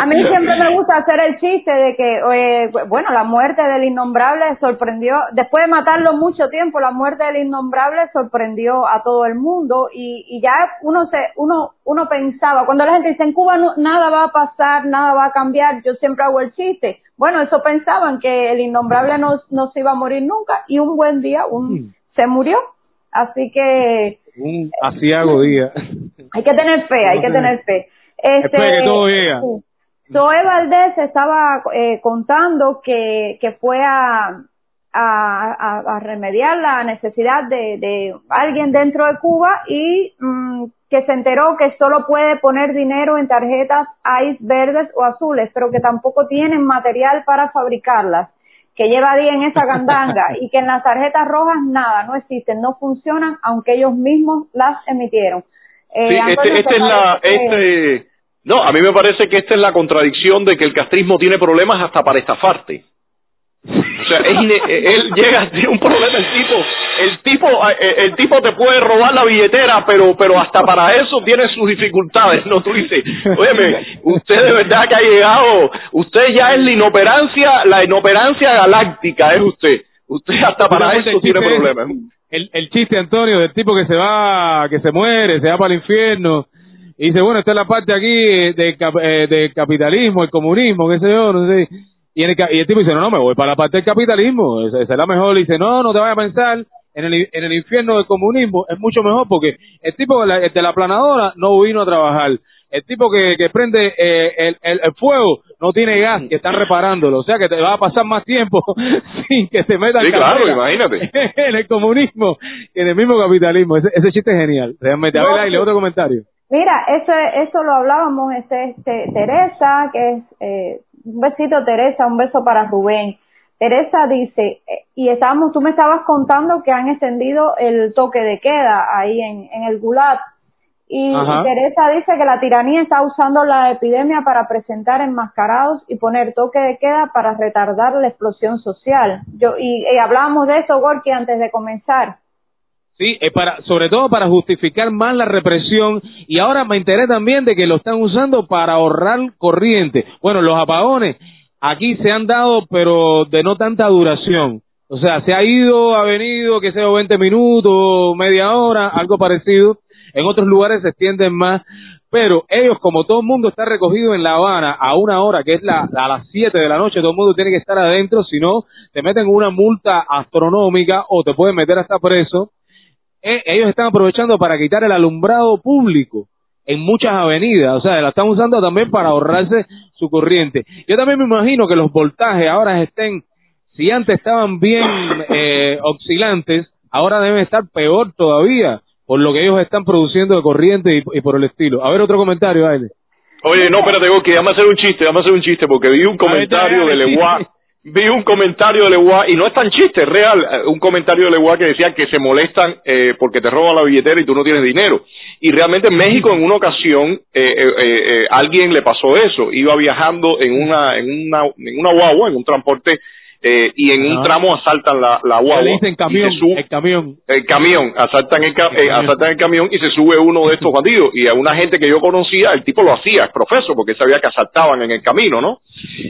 A mí siempre me gusta hacer el chiste de que, eh, bueno, la muerte del innombrable sorprendió, después de matarlo mucho tiempo, la muerte del innombrable sorprendió a todo el mundo y, y ya uno se, uno, uno pensaba, cuando la gente dice en Cuba no- nada va a pasar, nada va a cambiar, yo siempre hago el chiste. Bueno, eso pensaban que el innombrable no, no se iba a morir nunca y un buen día un, se murió. Así que Un asiago día. hay que tener fe, hay que tener fe. Este, que todo llega. sí. Zoe Valdés estaba eh, contando que, que fue a, a, a- a remediar la necesidad de, de alguien dentro de Cuba y mm, que se enteró que solo puede poner dinero en tarjetas ICE verdes o azules, pero que tampoco tienen material para fabricarlas, que lleva día en esa gandanga y que en las tarjetas rojas nada, no existen, no funcionan, aunque ellos mismos las emitieron. Eh, Sí, Antonio, este, este ¿te es la, este, no, a mí me parece que esta es la contradicción de que el castrismo tiene problemas hasta para estafarte. O sea, es ine- él llega, tiene un problema el tipo, el tipo, eh, el tipo te puede robar la billetera, pero, pero hasta para eso tiene sus dificultades, ¿no? Tú dices, óyeme, usted de verdad que ha llegado, usted ya es la inoperancia, la inoperancia galáctica, es usted. Usted hasta para eso tiene chiste es- problemas. El, el chiste, Antonio, del tipo que se va, que se muere, se va para el infierno. Y dice, bueno, esta es la parte aquí eh, del eh, del capitalismo, el comunismo, qué sé yo, no sé. Y, en el, y el tipo dice, no, no, me voy para la parte del capitalismo, esa, esa es la mejor. Y dice, no, no te vayas a pensar, en el, en el infierno del comunismo es mucho mejor porque el tipo de la, de la planadora no vino a trabajar. El tipo que, que prende eh, el, el, el fuego no tiene gas, que están reparándolo. O sea que te va a pasar más tiempo sin que te metan Sí, claro, imagínate. en el comunismo que en el mismo capitalismo. Ese, ese chiste es genial. Realmente. A ver, sí. otro comentario. Mira, eso, eso lo hablábamos, este, este, Teresa, que es, eh, un besito Teresa, un beso para Rubén. Teresa dice, eh, y estábamos, tú me estabas contando que han extendido el toque de queda ahí en, en el Gulag. Y Ajá. Teresa dice que la tiranía está usando la epidemia para presentar enmascarados y poner toque de queda para retardar la explosión social. Yo, y, y hablábamos de eso, Gorky, antes de comenzar. Sí, eh, para, sobre todo para justificar más la represión y ahora me enteré también de que lo están usando para ahorrar corriente. Bueno, los apagones aquí se han dado, pero de no tanta duración. O sea, se ha ido, ha venido, que sea 20 minutos, media hora, algo parecido. En otros lugares se extienden más, pero ellos, como todo el mundo está recogido en La Habana a una hora, que es la, a las 7 de la noche, todo el mundo tiene que estar adentro, si no, te meten una multa astronómica o te pueden meter hasta preso eh, ellos están aprovechando para quitar el alumbrado público en muchas avenidas, o sea, la están usando también para ahorrarse su corriente. Yo también me imagino que los voltajes ahora estén, si antes estaban bien eh, oscilantes, ahora deben estar peor todavía por lo que ellos están produciendo de corriente y, y por el estilo. A ver otro comentario, Aile. Oye, no, espérate, que déjame hacer un chiste, déjame hacer un chiste, porque vi un comentario de Leguá. Vi un comentario de Leguá, y no es tan chiste, es real, eh, un comentario de Leguá que decía que se molestan eh, porque te roban la billetera y tú no tienes dinero. Y realmente en México en una ocasión eh, eh, eh, alguien le pasó eso, iba viajando en una, en una, en una guagua, en un transporte, eh, y en un tramo asaltan la, la guagua. Le dicen camión, sube- el camión. el camión, asaltan el, ca- eh, camión. asaltan el camión y se sube uno de estos bandidos. Y a una gente que yo conocía, el tipo lo hacía, es profeso, porque él sabía que asaltaban en el camino, ¿no?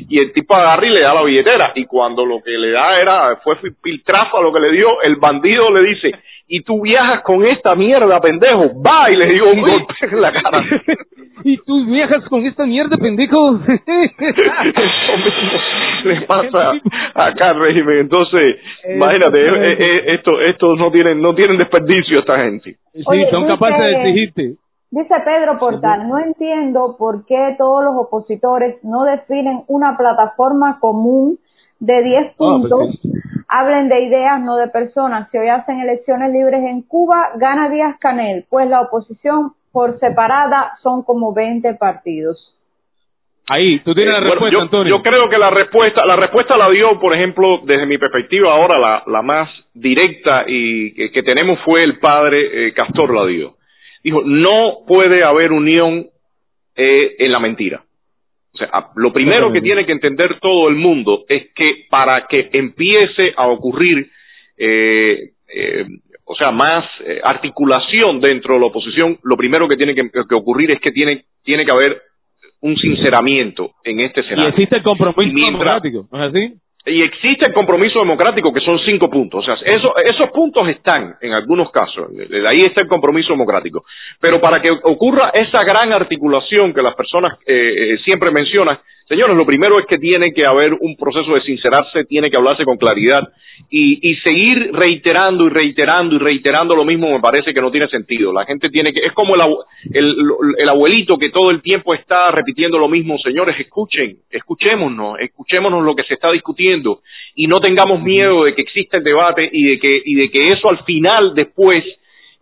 Y el tipo agarra y le da la billetera. Y cuando lo que le da era, fue piltrafa lo que le dio, el bandido le dice, y tú viajas con esta mierda, pendejo, va y le dio un golpe en la cara. Y tú viajas con esta mierda, pendejo. Eso mismo le pasa acá al régimen. Entonces, imagínate, eh, eh, esto, estos no tienen, no tienen desperdicio esta gente. Sí, Oye, son dice- capaces de exigirte. Dice Pedro Portal, no entiendo por qué todos los opositores no definen una plataforma común de 10 puntos, hablen de ideas, no de personas. Si hoy hacen elecciones libres en Cuba, gana Díaz Canel, pues la oposición por separada son como 20 partidos. Ahí, tú tienes la Eh, bueno, respuesta, yo, Antonio. yo creo que la respuesta, la respuesta la dio, por ejemplo, desde mi perspectiva ahora la, la más directa y que, que tenemos fue el padre eh, Castor la dio. Dijo, no puede haber unión eh, en la mentira. O sea, lo primero que tiene que entender todo el mundo es que para que empiece a ocurrir, eh, eh, o sea, más eh, articulación dentro de la oposición, lo primero que tiene que, que ocurrir es que tiene, tiene que haber un sinceramiento en este Y escenario. existe el compromiso Y mientras- democrático, ¿no es así? Y existe el compromiso democrático, que son cinco puntos. O sea, eso- esos puntos están en algunos casos. Ahí está el compromiso democrático. Pero para que ocurra esa gran articulación que las personas eh, eh, siempre mencionan, señores, lo primero es que tiene que haber un proceso de sincerarse, tiene que hablarse con claridad. Y, y seguir reiterando y reiterando y reiterando lo mismo me parece que no tiene sentido. La gente tiene que, es como el, el, el abuelito que todo el tiempo está repitiendo lo mismo. Señores, escuchen, escuchémonos, escuchémonos lo que se está discutiendo y no tengamos miedo de que exista el debate y de que, y de que eso al final después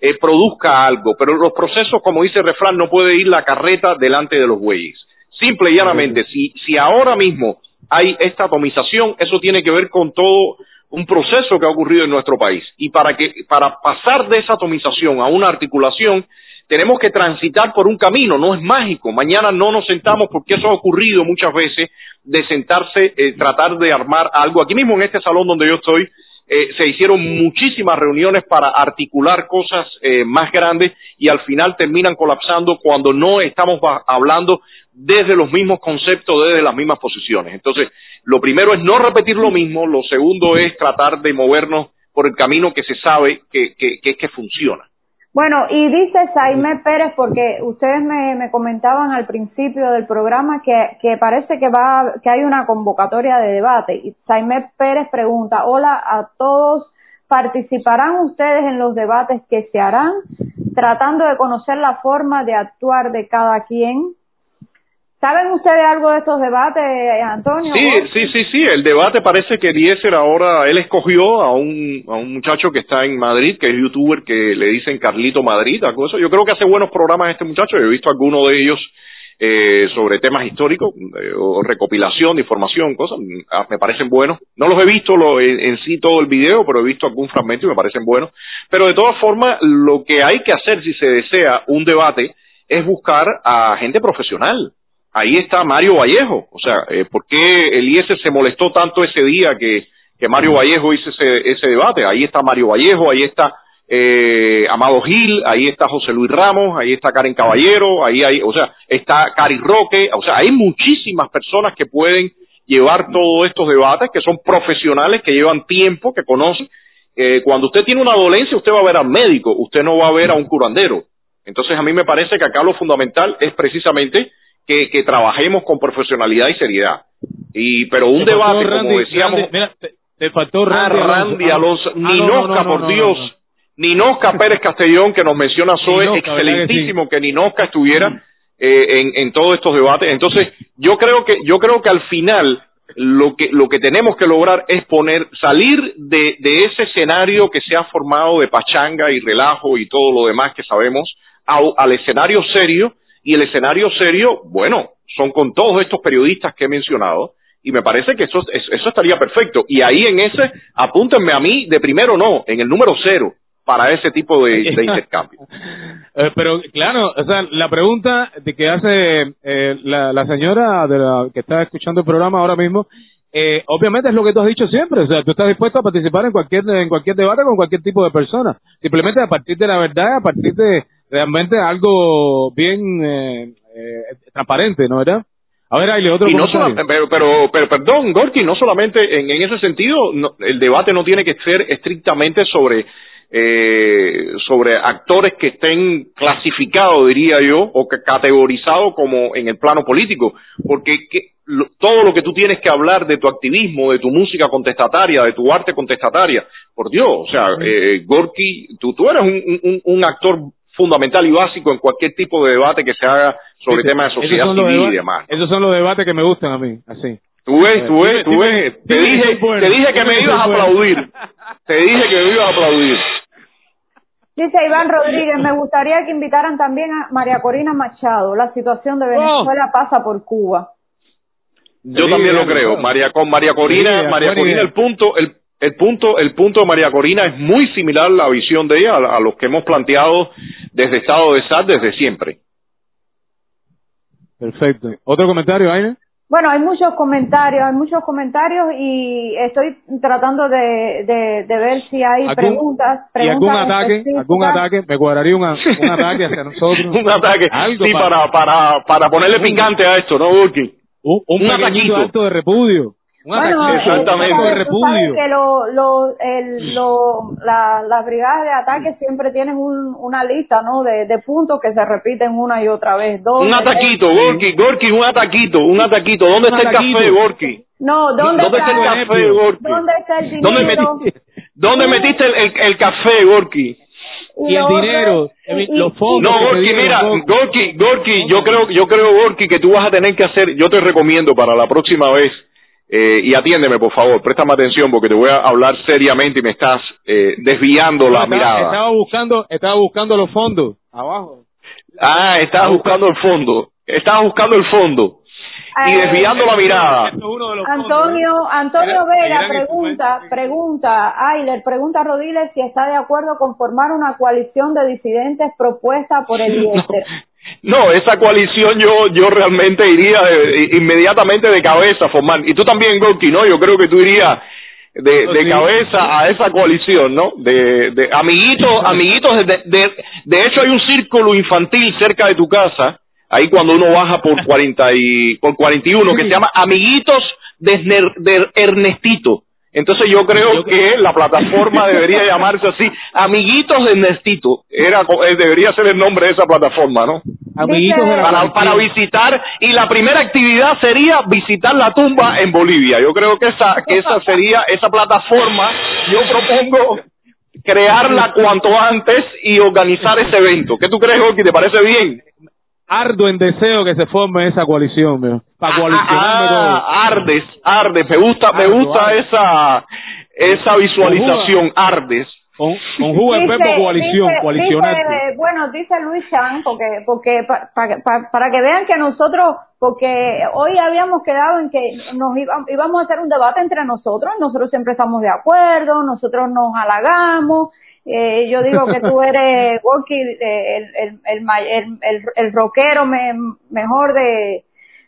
eh, produzca algo. Pero los procesos, como dice el refrán, no puede ir la carreta delante de los bueyes. Simple y llanamente, si, si ahora mismo hay esta atomización, eso tiene que ver con todo un proceso que ha ocurrido en nuestro país. Y para que, para pasar de esa atomización a una articulación, tenemos que transitar por un camino, no es mágico. Mañana no nos sentamos, porque eso ha ocurrido muchas veces, de sentarse, eh, tratar de armar algo. Aquí mismo en este salón donde yo estoy, eh, se hicieron muchísimas reuniones para articular cosas eh, más grandes y al final terminan colapsando cuando no estamos hablando desde los mismos conceptos, desde las mismas posiciones. Entonces, lo primero es no repetir lo mismo, lo segundo es tratar de movernos por el camino que se sabe que, es que funciona. Bueno, y dice Saime Pérez, porque ustedes me, me comentaban al principio del programa que, parece que va, que hay una convocatoria de debate. Y Saime Pérez pregunta, hola a todos, ¿participarán ustedes en los debates que se harán? Tratando de conocer la forma de actuar de cada quien. ¿Saben ustedes algo de estos debates, Antonio? Sí, sí, sí, sí. El debate parece que Eliezer ahora, él escogió a un, a un muchacho que está en Madrid, que es youtuber, que le dicen Carlito Madrid, algo de eso. Yo creo que hace buenos programas este muchacho. Yo he visto algunos de ellos eh, sobre temas históricos, eh, o recopilación de información, cosas. ah, Me parecen buenos. No los he visto lo- en, en sí todo el video, pero he visto algún fragmento y me parecen buenos. Pero de todas formas, lo que hay que hacer si se desea un debate es buscar a gente profesional ahí está Mario Vallejo. O sea, eh, ¿por qué Eliezer se molestó tanto ese día que, que Mario Vallejo hizo ese, ese debate? Ahí está Mario Vallejo, ahí está eh, Amado Gil, ahí está José Luis Ramos, ahí está Karen Caballero, ahí hay, o sea, está Cari Roque, o sea, hay muchísimas personas que pueden llevar todos estos debates, que son profesionales, que llevan tiempo, que conocen. Eh, cuando usted tiene una dolencia, usted va a ver al médico, usted no va a ver a un curandero. Entonces, a mí me parece que acá lo fundamental es precisamente que, que trabajemos con profesionalidad y seriedad. Y, pero un debate, Randy, como decíamos, Randy, mira, te, te faltó Ah, Randy, Randy Alonso, Ah, ni no, no, Nosca, no, por Dios, no, no. ni Nosca Pérez Castellón, que nos menciona Zoe, Nosca, ¿verdad que excelentísimo que ni Nosca estuviera eh, en, en todos estos debates. Entonces, yo creo que, yo creo que al final, lo que, lo que tenemos que lograr es poner, salir de, de ese escenario que se ha formado de pachanga y relajo y todo lo demás que sabemos, au- al escenario serio, y el escenario serio, bueno, son con todos estos periodistas que he mencionado, y me parece que eso, es- eso estaría perfecto. Y ahí en ese, apúntenme a mí de primero no, en el número cero, para ese tipo de, de intercambio. Eh, pero claro, o sea, la pregunta de que hace eh, la, la señora de la, que está escuchando el programa ahora mismo, eh, obviamente es lo que tú has dicho siempre, o sea, tú estás dispuesto a participar en cualquier en cualquier debate con cualquier tipo de persona, simplemente a partir de la verdad, a partir de realmente algo bien eh, eh, transparente, ¿no verdad? A ver, Aile, otro Y no sola- pero, pero, pero, perdón, Gorky, no solamente en, en ese sentido, no- el debate no tiene que ser estrictamente sobre eh, sobre actores que estén clasificados, diría yo, o que categorizados como en el plano político, porque que- lo- todo lo que tú tienes que hablar de tu activismo, de tu música contestataria, de tu arte contestataria, por Dios, o sea, eh, Gorky, tú, tú eres un, un- un actor fundamental y básico en cualquier tipo de debate que se haga sobre Ese- temas de sociedad civil y demás. Esos son los debates que me gustan a mí, así. Tú ves, tú ves, tú ves. Te dije, te dije que me ibas a aplaudir. Te dije que me ibas a aplaudir. Dice Iván Rodríguez, me gustaría que invitaran también a María Corina Machado. La situación de Venezuela pasa por Cuba. Yo Sí, también lo creo. María con María Corina, Sí, María Corina, el punto, el, el punto, el punto de María Corina es muy similar a la visión de ella a, a los que hemos planteado desde Estado de SAT desde siempre. Perfecto. ¿Otro comentario, Aina? Bueno, hay muchos comentarios, hay muchos comentarios y estoy tratando de, de, de ver si hay ¿Algún- preguntas, ¿Y preguntas algún ataque? ¿Algún ataque? Me cuadraría un ataque hacia nosotros. un ataque, Algo sí, para, para, para ponerle picante a esto, ¿no, Burki? Un, un un ataquito. acto de repudio. Un Bueno, ataque- eh, Exactamente. tú tú sabes repudio. que lo, lo, el, lo, la, las brigadas de ataque siempre tienen un, una lista, ¿no? De, de puntos que se repiten una y otra vez. Dos, Un ataquito, Gorky, Gorky, un ataquito, un ataquito. ¿Dónde Un está el ataquito. café, Gorky? No, ¿dónde, ¿Dónde está el está, café, Gorky? ¿Dónde está el dinero? ¿Dónde metiste, ¿dónde metiste el, el, el café, Gorky? Y el lo otro dinero, y- los y- fondos. No, Gorky, mira, Gorky. Gorky, Gorky, yo creo, yo creo, Gorky, que tú vas a tener que hacer, yo te recomiendo para la próxima vez, eh, y atiéndeme, por favor, préstame atención porque te voy a hablar seriamente y me estás eh, desviando la Estaba- mirada. Estaba buscando, estaba buscando los fondos. Abajo. Ah, estabas buscando el fondo, estabas buscando el fondo y Eh, desviando la mirada. Antonio, Antonio Era- Vega eran pregunta, pregunta, Ayler, pregunta a Rodiles si está de acuerdo con formar una coalición de disidentes propuesta por el IESER. No, esa coalición yo yo realmente iría de- inmediatamente de cabeza a formar. Y tú también, Gorky, ¿no? Yo creo que tú irías de, de sí. cabeza a esa coalición, ¿no? De, de amiguitos, amiguitos, de, de, de hecho hay un círculo infantil cerca de tu casa, ahí cuando uno baja por 40 y, por 41, que se llama Amiguitos de Ernestito. Entonces yo creo que la plataforma debería llamarse así, Amiguitos de Ernestito. Era, eh, debería ser el nombre de esa plataforma, ¿no? Amiguitos de la para, para visitar y la primera actividad sería visitar la tumba en Bolivia. Yo creo que esa que esa sería esa plataforma. Yo propongo crearla cuanto antes y organizar ese evento. ¿Qué tú crees, Gorky? ¿Te parece bien? Ardo en deseo que se forme esa coalición, mío. Para coalicionarme todo. Ah, ardes, ardes. Me gusta, me Ardo, gusta ardo. esa esa visualización. Ardes. Con, con jugo en verbo coalición, dice- coalicionarte. dice, bueno, dice Luis Chan, porque, porque pa- pa- pa- para que vean que nosotros, porque hoy habíamos quedado en que nos iba- íbamos a hacer un debate entre nosotros, nosotros siempre estamos de acuerdo, nosotros nos halagamos, eh, yo digo que tú eres, Gorky, eh, el, el, el, el, el rockero me- mejor de,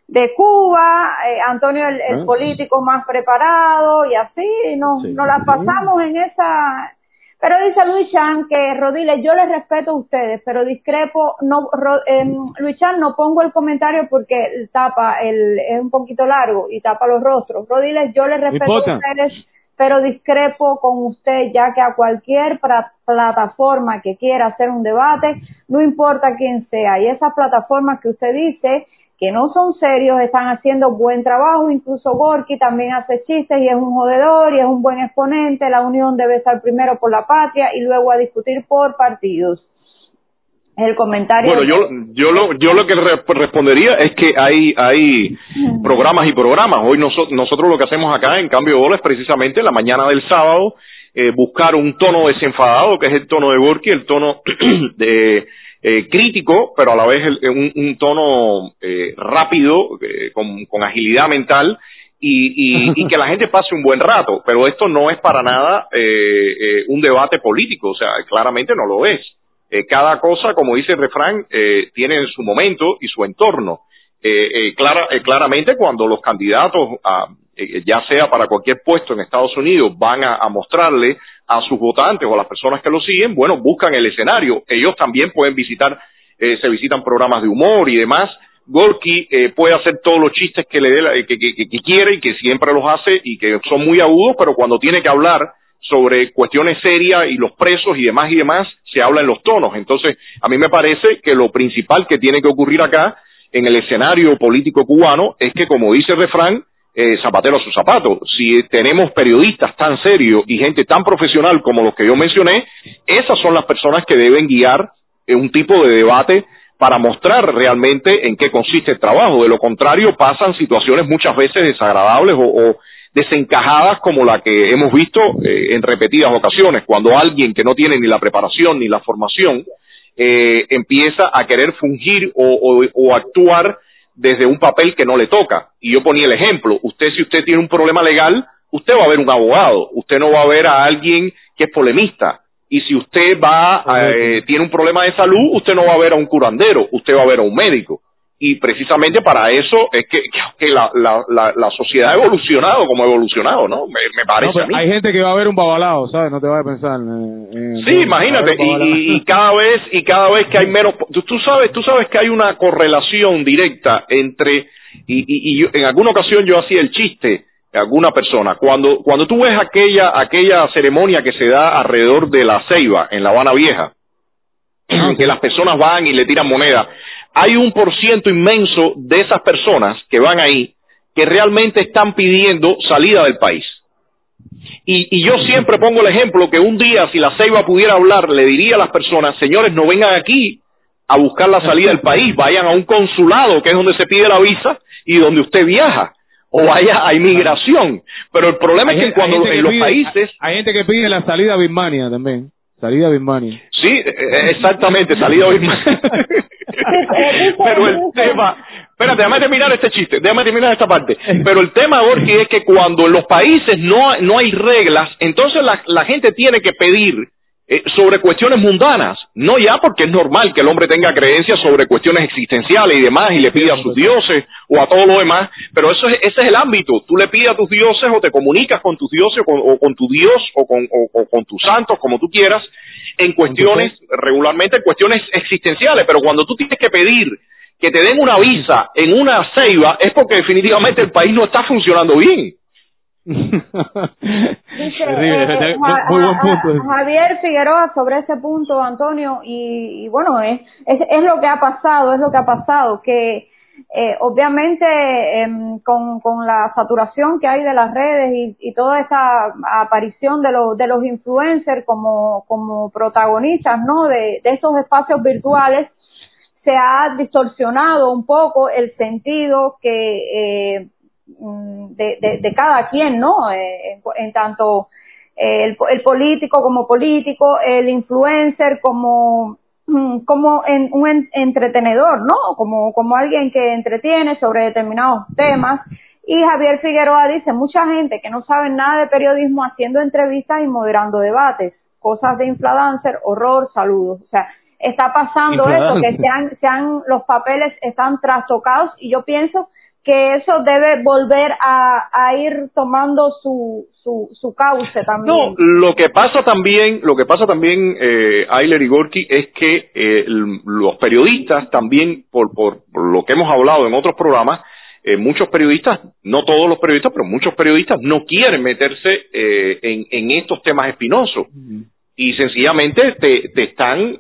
de Cuba, eh, Antonio el, el Ah. político más preparado y así nos, Sí. nos la pasamos en esa pero dice Luis Chan que Rodiles, yo les respeto a ustedes, pero discrepo, no, Ro- em, Luis Chan no pongo el comentario porque tapa, el, es un poquito largo y tapa los rostros. Rodiles, yo les respeto a ustedes, pero discrepo con usted ya que a cualquier plataforma que quiera hacer un debate, no importa quién sea, y esas plataformas que usted dice que no son serios, están haciendo buen trabajo, incluso Gorky también hace chistes y es un jodedor y es un buen exponente, la unión debe estar primero por la patria y luego a discutir por partidos. El comentario. Bueno, yo, yo, lo, yo lo que re- respondería es que hay, hay programas y programas. Hoy noso- nosotros lo que hacemos acá en Cambio de Bola es precisamente la mañana del sábado eh, buscar un tono desenfadado, que es el tono de Gorky, el tono de eh, crítico, pero a la vez el- un, un tono eh, rápido, eh, con, agilidad mental, y, y, y que la gente pase un buen rato. Pero esto no es para nada eh, eh, un debate político, o sea, claramente no lo es. Eh, cada cosa, como dice el refrán, eh, tiene su momento y su entorno. Eh, eh, clara- eh, claramente cuando los candidatos, a, eh, ya sea para cualquier puesto en Estados Unidos, van a, a mostrarle a sus votantes o a las personas que lo siguen, bueno, buscan el escenario. Ellos también pueden visitar, eh, se visitan programas de humor y demás. Gorky eh, puede hacer todos los chistes que le dé que quiere y que siempre los hace y que son muy agudos, pero cuando tiene que hablar sobre cuestiones serias y los presos y demás y demás, se habla en los tonos. Entonces, a mí me parece que lo principal que tiene que ocurrir acá en el escenario político cubano es que, como dice el refrán, eh, zapatero a su zapato. Si tenemos periodistas tan serios y gente tan profesional como los que yo mencioné, esas son las personas que deben guiar eh, un tipo de debate para mostrar realmente en qué consiste el trabajo. De lo contrario, pasan situaciones muchas veces desagradables o, desencajadas como la que hemos visto eh, en repetidas ocasiones, cuando alguien que no tiene ni la preparación ni la formación eh, empieza a querer fungir o actuar desde un papel que no le toca. Y yo ponía el ejemplo, usted si usted tiene un problema legal, usted va a ver un abogado, usted no va a ver a alguien que es polemista. Y si usted va, eh, tiene un problema de salud, usted no va a ver a un curandero, usted va a ver a un médico. Y precisamente para eso es que, que la, la, la, la sociedad ha evolucionado como ha evolucionado, ¿no? Me, me parece No, pero a mí. hay gente que va a ver un babalao, ¿sabes? No te vayas a pensar. eh, eh, Sí, imagínate, y, y- cada vez y cada vez que hay menos, tú, tú sabes, tú sabes que hay una correlación directa entre y, y, y yo- en alguna ocasión yo hacía el chiste a alguna persona cuando cuando tú ves aquella aquella ceremonia que se da alrededor de la Ceiba en La Habana Vieja, que las personas van y le tiran moneda, hay un por ciento inmenso de esas personas que van ahí que realmente están pidiendo salida del país. Y, y yo siempre pongo el ejemplo que un día si la Ceiba pudiera hablar, le diría a las personas, señores, no vengan aquí a buscar la salida del país, vayan a un consulado, que es donde se pide la visa y donde usted viaja, o vaya a inmigración. Pero el problema Hay es que cuando en los pide- países... Hay gente que pide la salida a Birmania también. Salida Birmania. Sí, eh, exactamente, salida hoy. Pero el tema, espérate, déjame terminar este chiste, déjame terminar esta parte. Pero el tema, Gorky, es que cuando en los países no, no hay reglas, entonces la, la gente tiene que pedir eh, sobre cuestiones mundanas, no ya porque es normal que el hombre tenga creencias sobre cuestiones existenciales y demás y le pide a sus dioses o a todo lo demás, pero eso es, ese es el ámbito, tú le pides a tus dioses o te comunicas con tus dioses o con, o con tu dios o con, o- o con tus santos, como tú quieras, en cuestiones, regularmente en cuestiones existenciales, pero cuando tú tienes que pedir que te den una visa en una ceiba es porque definitivamente el país no está funcionando bien. Dice, eh, muy buen punto. Javier Figueroa sobre ese punto, Antonio, y, y bueno, es, es, es lo que ha pasado, es lo que ha pasado, que eh, obviamente em, con, con la saturación que hay de las redes y, y toda esa aparición de los, de los influencers como, como protagonistas, ¿no? De, de esos espacios virtuales, se ha distorsionado un poco el sentido que eh, de, de, de cada quien, ¿no? Eh, en, en tanto eh, el, el político como político, el influencer como mm, como en, un en- entretenedor, ¿no? Como como alguien que entretiene sobre determinados temas. Y Javier Figueroa dice, mucha gente que no sabe nada de periodismo haciendo entrevistas y moderando debates, cosas de influencer, horror, saludos. O sea, está pasando eso, que Influencer. se han, se han, los papeles están trastocados y yo pienso que eso debe volver a, a ir tomando su, su, su cauce también. No, lo que pasa también, lo que pasa también, eh, Ayler y Gorky, es que eh, los periodistas también, por, por, por lo que hemos hablado en otros programas, eh, muchos periodistas, no todos los periodistas, pero muchos periodistas no quieren meterse eh, en, en estos temas espinosos y sencillamente te, te están,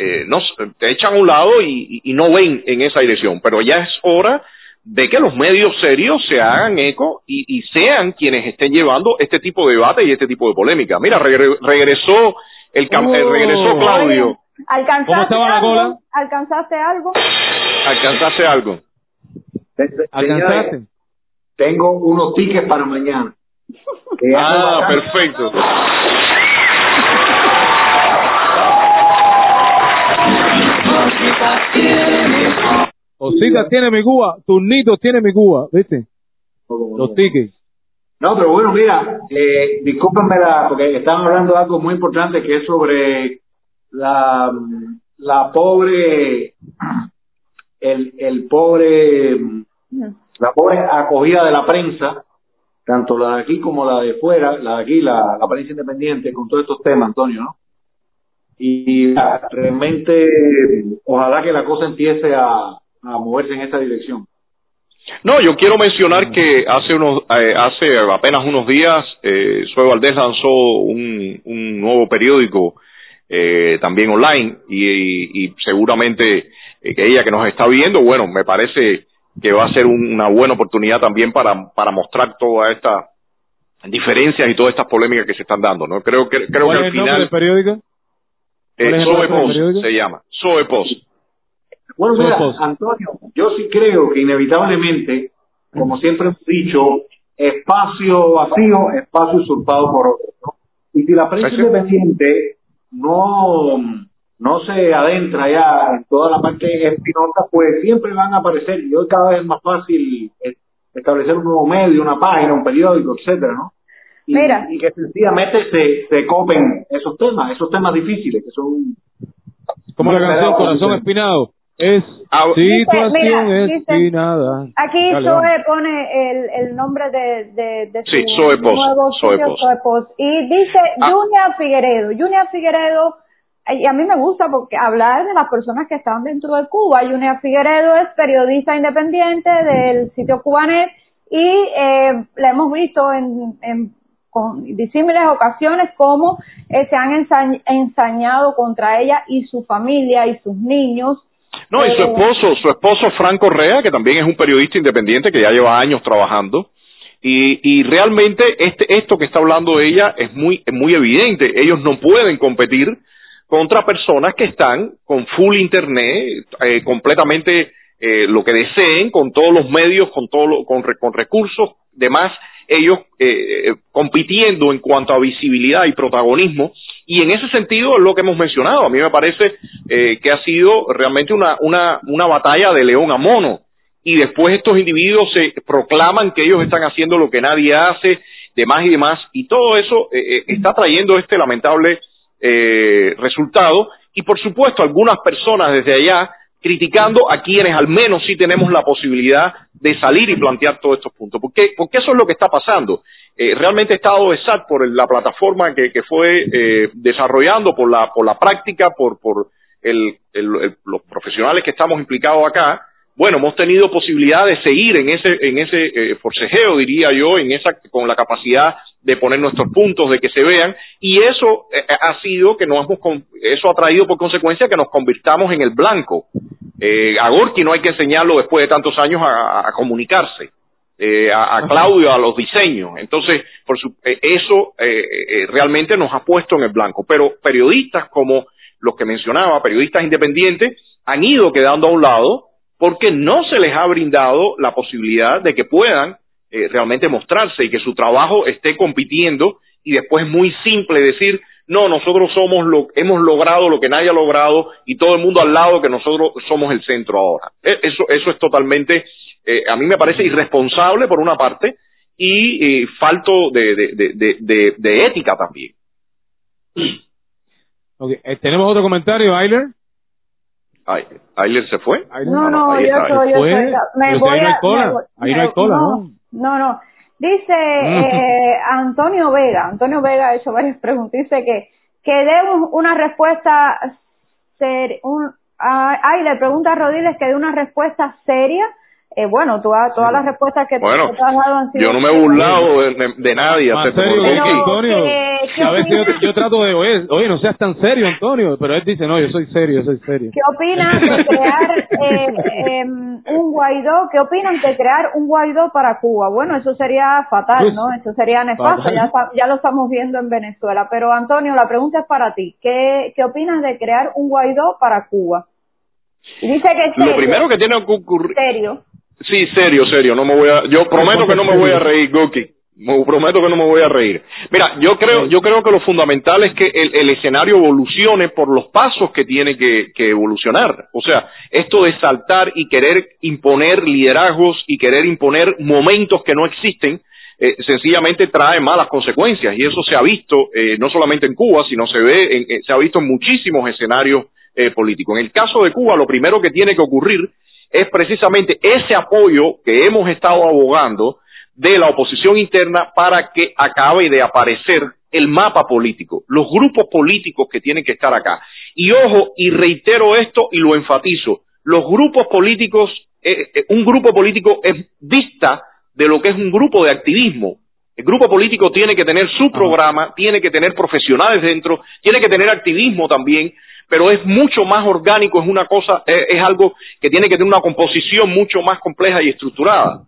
eh, no, te echan a un lado y, y- y no ven en esa dirección. Pero ya es hora de que los medios serios se hagan eco y, y sean quienes estén llevando este tipo de debate y este tipo de polémica. Mira, regre- regresó el, cam- eh, regresó Claudio. ¿Alcanzaste ¿Cómo estaba la algo? cola? ¿Alcanzaste algo? ¿Alcanzaste algo? Tengo unos tickets para mañana. Ah, perfecto. Ositas tiene mi Cuba, Turnitos tiene mi Cuba, ¿viste? Los tickets. No, pero bueno, mira, eh, discúlpenme la, porque estaban hablando de algo muy importante que es sobre la, la pobre, el, el pobre, la pobre acogida de la prensa, tanto la de aquí como la de fuera, la de aquí, la prensa independiente, con todos estos temas, Antonio, ¿no? Y ah, realmente, ojalá que la cosa empiece a, a moverse en esa dirección. No, yo quiero mencionar que hace unos, eh, hace apenas unos días, eh, Zoe Valdés lanzó un, un nuevo periódico eh, también online y, y- y seguramente eh, que ella que nos está viendo, bueno, me parece que va a ser un- una buena oportunidad también para, para mostrar todas estas diferencias y todas estas polémicas que se están dando, ¿no? Creo que creo ¿Cuál que es el nombre del final periódico? ¿Cuál es eh, del Post se llama, Zoe Post. Bueno, mira. Antonio, yo sí creo que inevitablemente, como siempre hemos dicho, espacio vacío, espacio usurpado por otro. ¿no? Y si la prensa independiente no, no se adentra ya en toda la parte espinosa, pues siempre van a aparecer, y hoy cada vez es más fácil eh, establecer un nuevo medio, una página, un periódico, etcétera, ¿no? Y, Mira. y que sencillamente se, se copen esos temas, esos temas difíciles que son Como la canción Corazón. Espinado. Es Ah, situación mira, dice- espinada. Aquí Dale, Zoe pone el, el nombre de, de, de Sí, su Zoe Post, nuevo Zoe sitio, Post. Zoe Post. Y dice Ah. Junia Figueredo. Junia Figueredo, y a mí me gusta porque hablar de las personas que están dentro de Cuba. Junia Figueredo es periodista independiente del sitio Cubanet y eh, la hemos visto en, en con disímiles ocasiones cómo eh, se han ensa- ensañado contra ella y su familia y sus niños. No, y su Eh, esposo, su esposo Frank Correa, que también es un periodista independiente que ya lleva años trabajando. Y, y realmente este, esto que está hablando ella es muy, es muy evidente. Ellos no pueden competir contra personas que están con full internet, eh, completamente eh, lo que deseen, con todos los medios, con todo lo- con, con recursos, demás, ellos eh, eh, compitiendo en cuanto a visibilidad y protagonismo. Y en ese sentido es lo que hemos mencionado. A mí me parece eh, que ha sido realmente una, una, una batalla de león a mono. Y después estos individuos se proclaman que ellos están haciendo lo que nadie hace, demás y demás. Y todo eso eh, eh, está trayendo este lamentable resultado. Y por supuesto, algunas personas desde allá criticando a quienes al menos sí tenemos la posibilidad de salir y plantear todos estos puntos. Porque, porque eso es lo que está pasando. Eh, realmente Estado ESAT, por la plataforma que, que fue eh, desarrollando, por la, por la práctica, por, por el- el- los profesionales que estamos implicados acá, bueno, hemos tenido posibilidad de seguir en ese, en ese eh, forcejeo, diría yo, en esa, con la capacidad de poner nuestros puntos, de que se vean, y eso eh, ha sido que nos hemos, eso ha traído por consecuencia que nos convirtamos en el blanco. Eh, a Gorky no hay que enseñarlo después de tantos años a, a comunicarse. Eh, a, a Claudio a los diseños. Entonces, por su- eh, eso eh, eh, realmente nos ha puesto en el blanco. Pero periodistas como los que mencionaba, periodistas independientes, han ido quedando a un lado porque no se les ha brindado la posibilidad de que puedan eh, realmente mostrarse y que su trabajo esté compitiendo y después es muy simple decir no nosotros somos lo hemos logrado lo que nadie ha logrado y todo el mundo al lado que nosotros somos el centro ahora E- eso eso es totalmente eh, a mí me parece irresponsable por una parte y eh, falto de, de, de, de, de- de ética también eh, ¿Tenemos otro comentario, Ayler? Ay, Ayler se fue No, no, yo yo Me voy ahí no hay a. cola, me voy- ahí no hay cola, ¿no? No, no. Dice eh, Antonio Vega, Antonio Vega ha hecho varias preguntas, dice que, que dé un- una respuesta, ser, un, ah, ay, le pregunta a Rodiles que dé una respuesta seria. Eh, bueno, todas todas las respuestas que, Bueno, que tú has dado han sido yo no me he burlado de, de- de nadie serio por. Antonio. ¿qué- qué A veces yo, opinas? yo trato de, oye, oye, no seas tan serio, Antonio. Pero él dice, no, yo soy serio, yo soy serio. ¿Qué opinan de crear eh, em, un Guaidó? ¿Qué opinan de crear un Guaidó para Cuba? Bueno, eso sería fatal, ¿no? Eso sería nefasto, fatal. ya, ya lo estamos viendo en Venezuela. Pero Antonio, la pregunta es para ti. ¿Qué, qué opinas de crear un Guaidó para Cuba? Y dice que es Lo serio, primero que tiene que ocurrir, serio. Sí, serio, serio, no me voy a, yo prometo que no me voy a reír, Goki. Me prometo que no me voy a reír. Mira, yo creo, yo creo que lo fundamental es que el, el escenario evolucione por los pasos que tiene que, que evolucionar. O sea, esto de saltar y querer imponer liderazgos y querer imponer momentos que no existen, eh, sencillamente trae malas consecuencias y eso se ha visto eh, no solamente en Cuba, sino se ve, en- eh, se ha visto en muchísimos escenarios eh, políticos. En el caso de Cuba, lo primero que tiene que ocurrir es precisamente ese apoyo que hemos estado abogando de la oposición interna para que acabe de aparecer el mapa político, los grupos políticos que tienen que estar acá. Y ojo, y reitero esto y lo enfatizo, los grupos políticos eh, eh, un grupo político es dista de lo que es un grupo de activismo. El grupo político tiene que tener su programa, tiene que tener profesionales dentro, tiene que tener activismo también, pero es mucho más orgánico, es una cosa, es, es algo que tiene que tener una composición mucho más compleja y estructurada.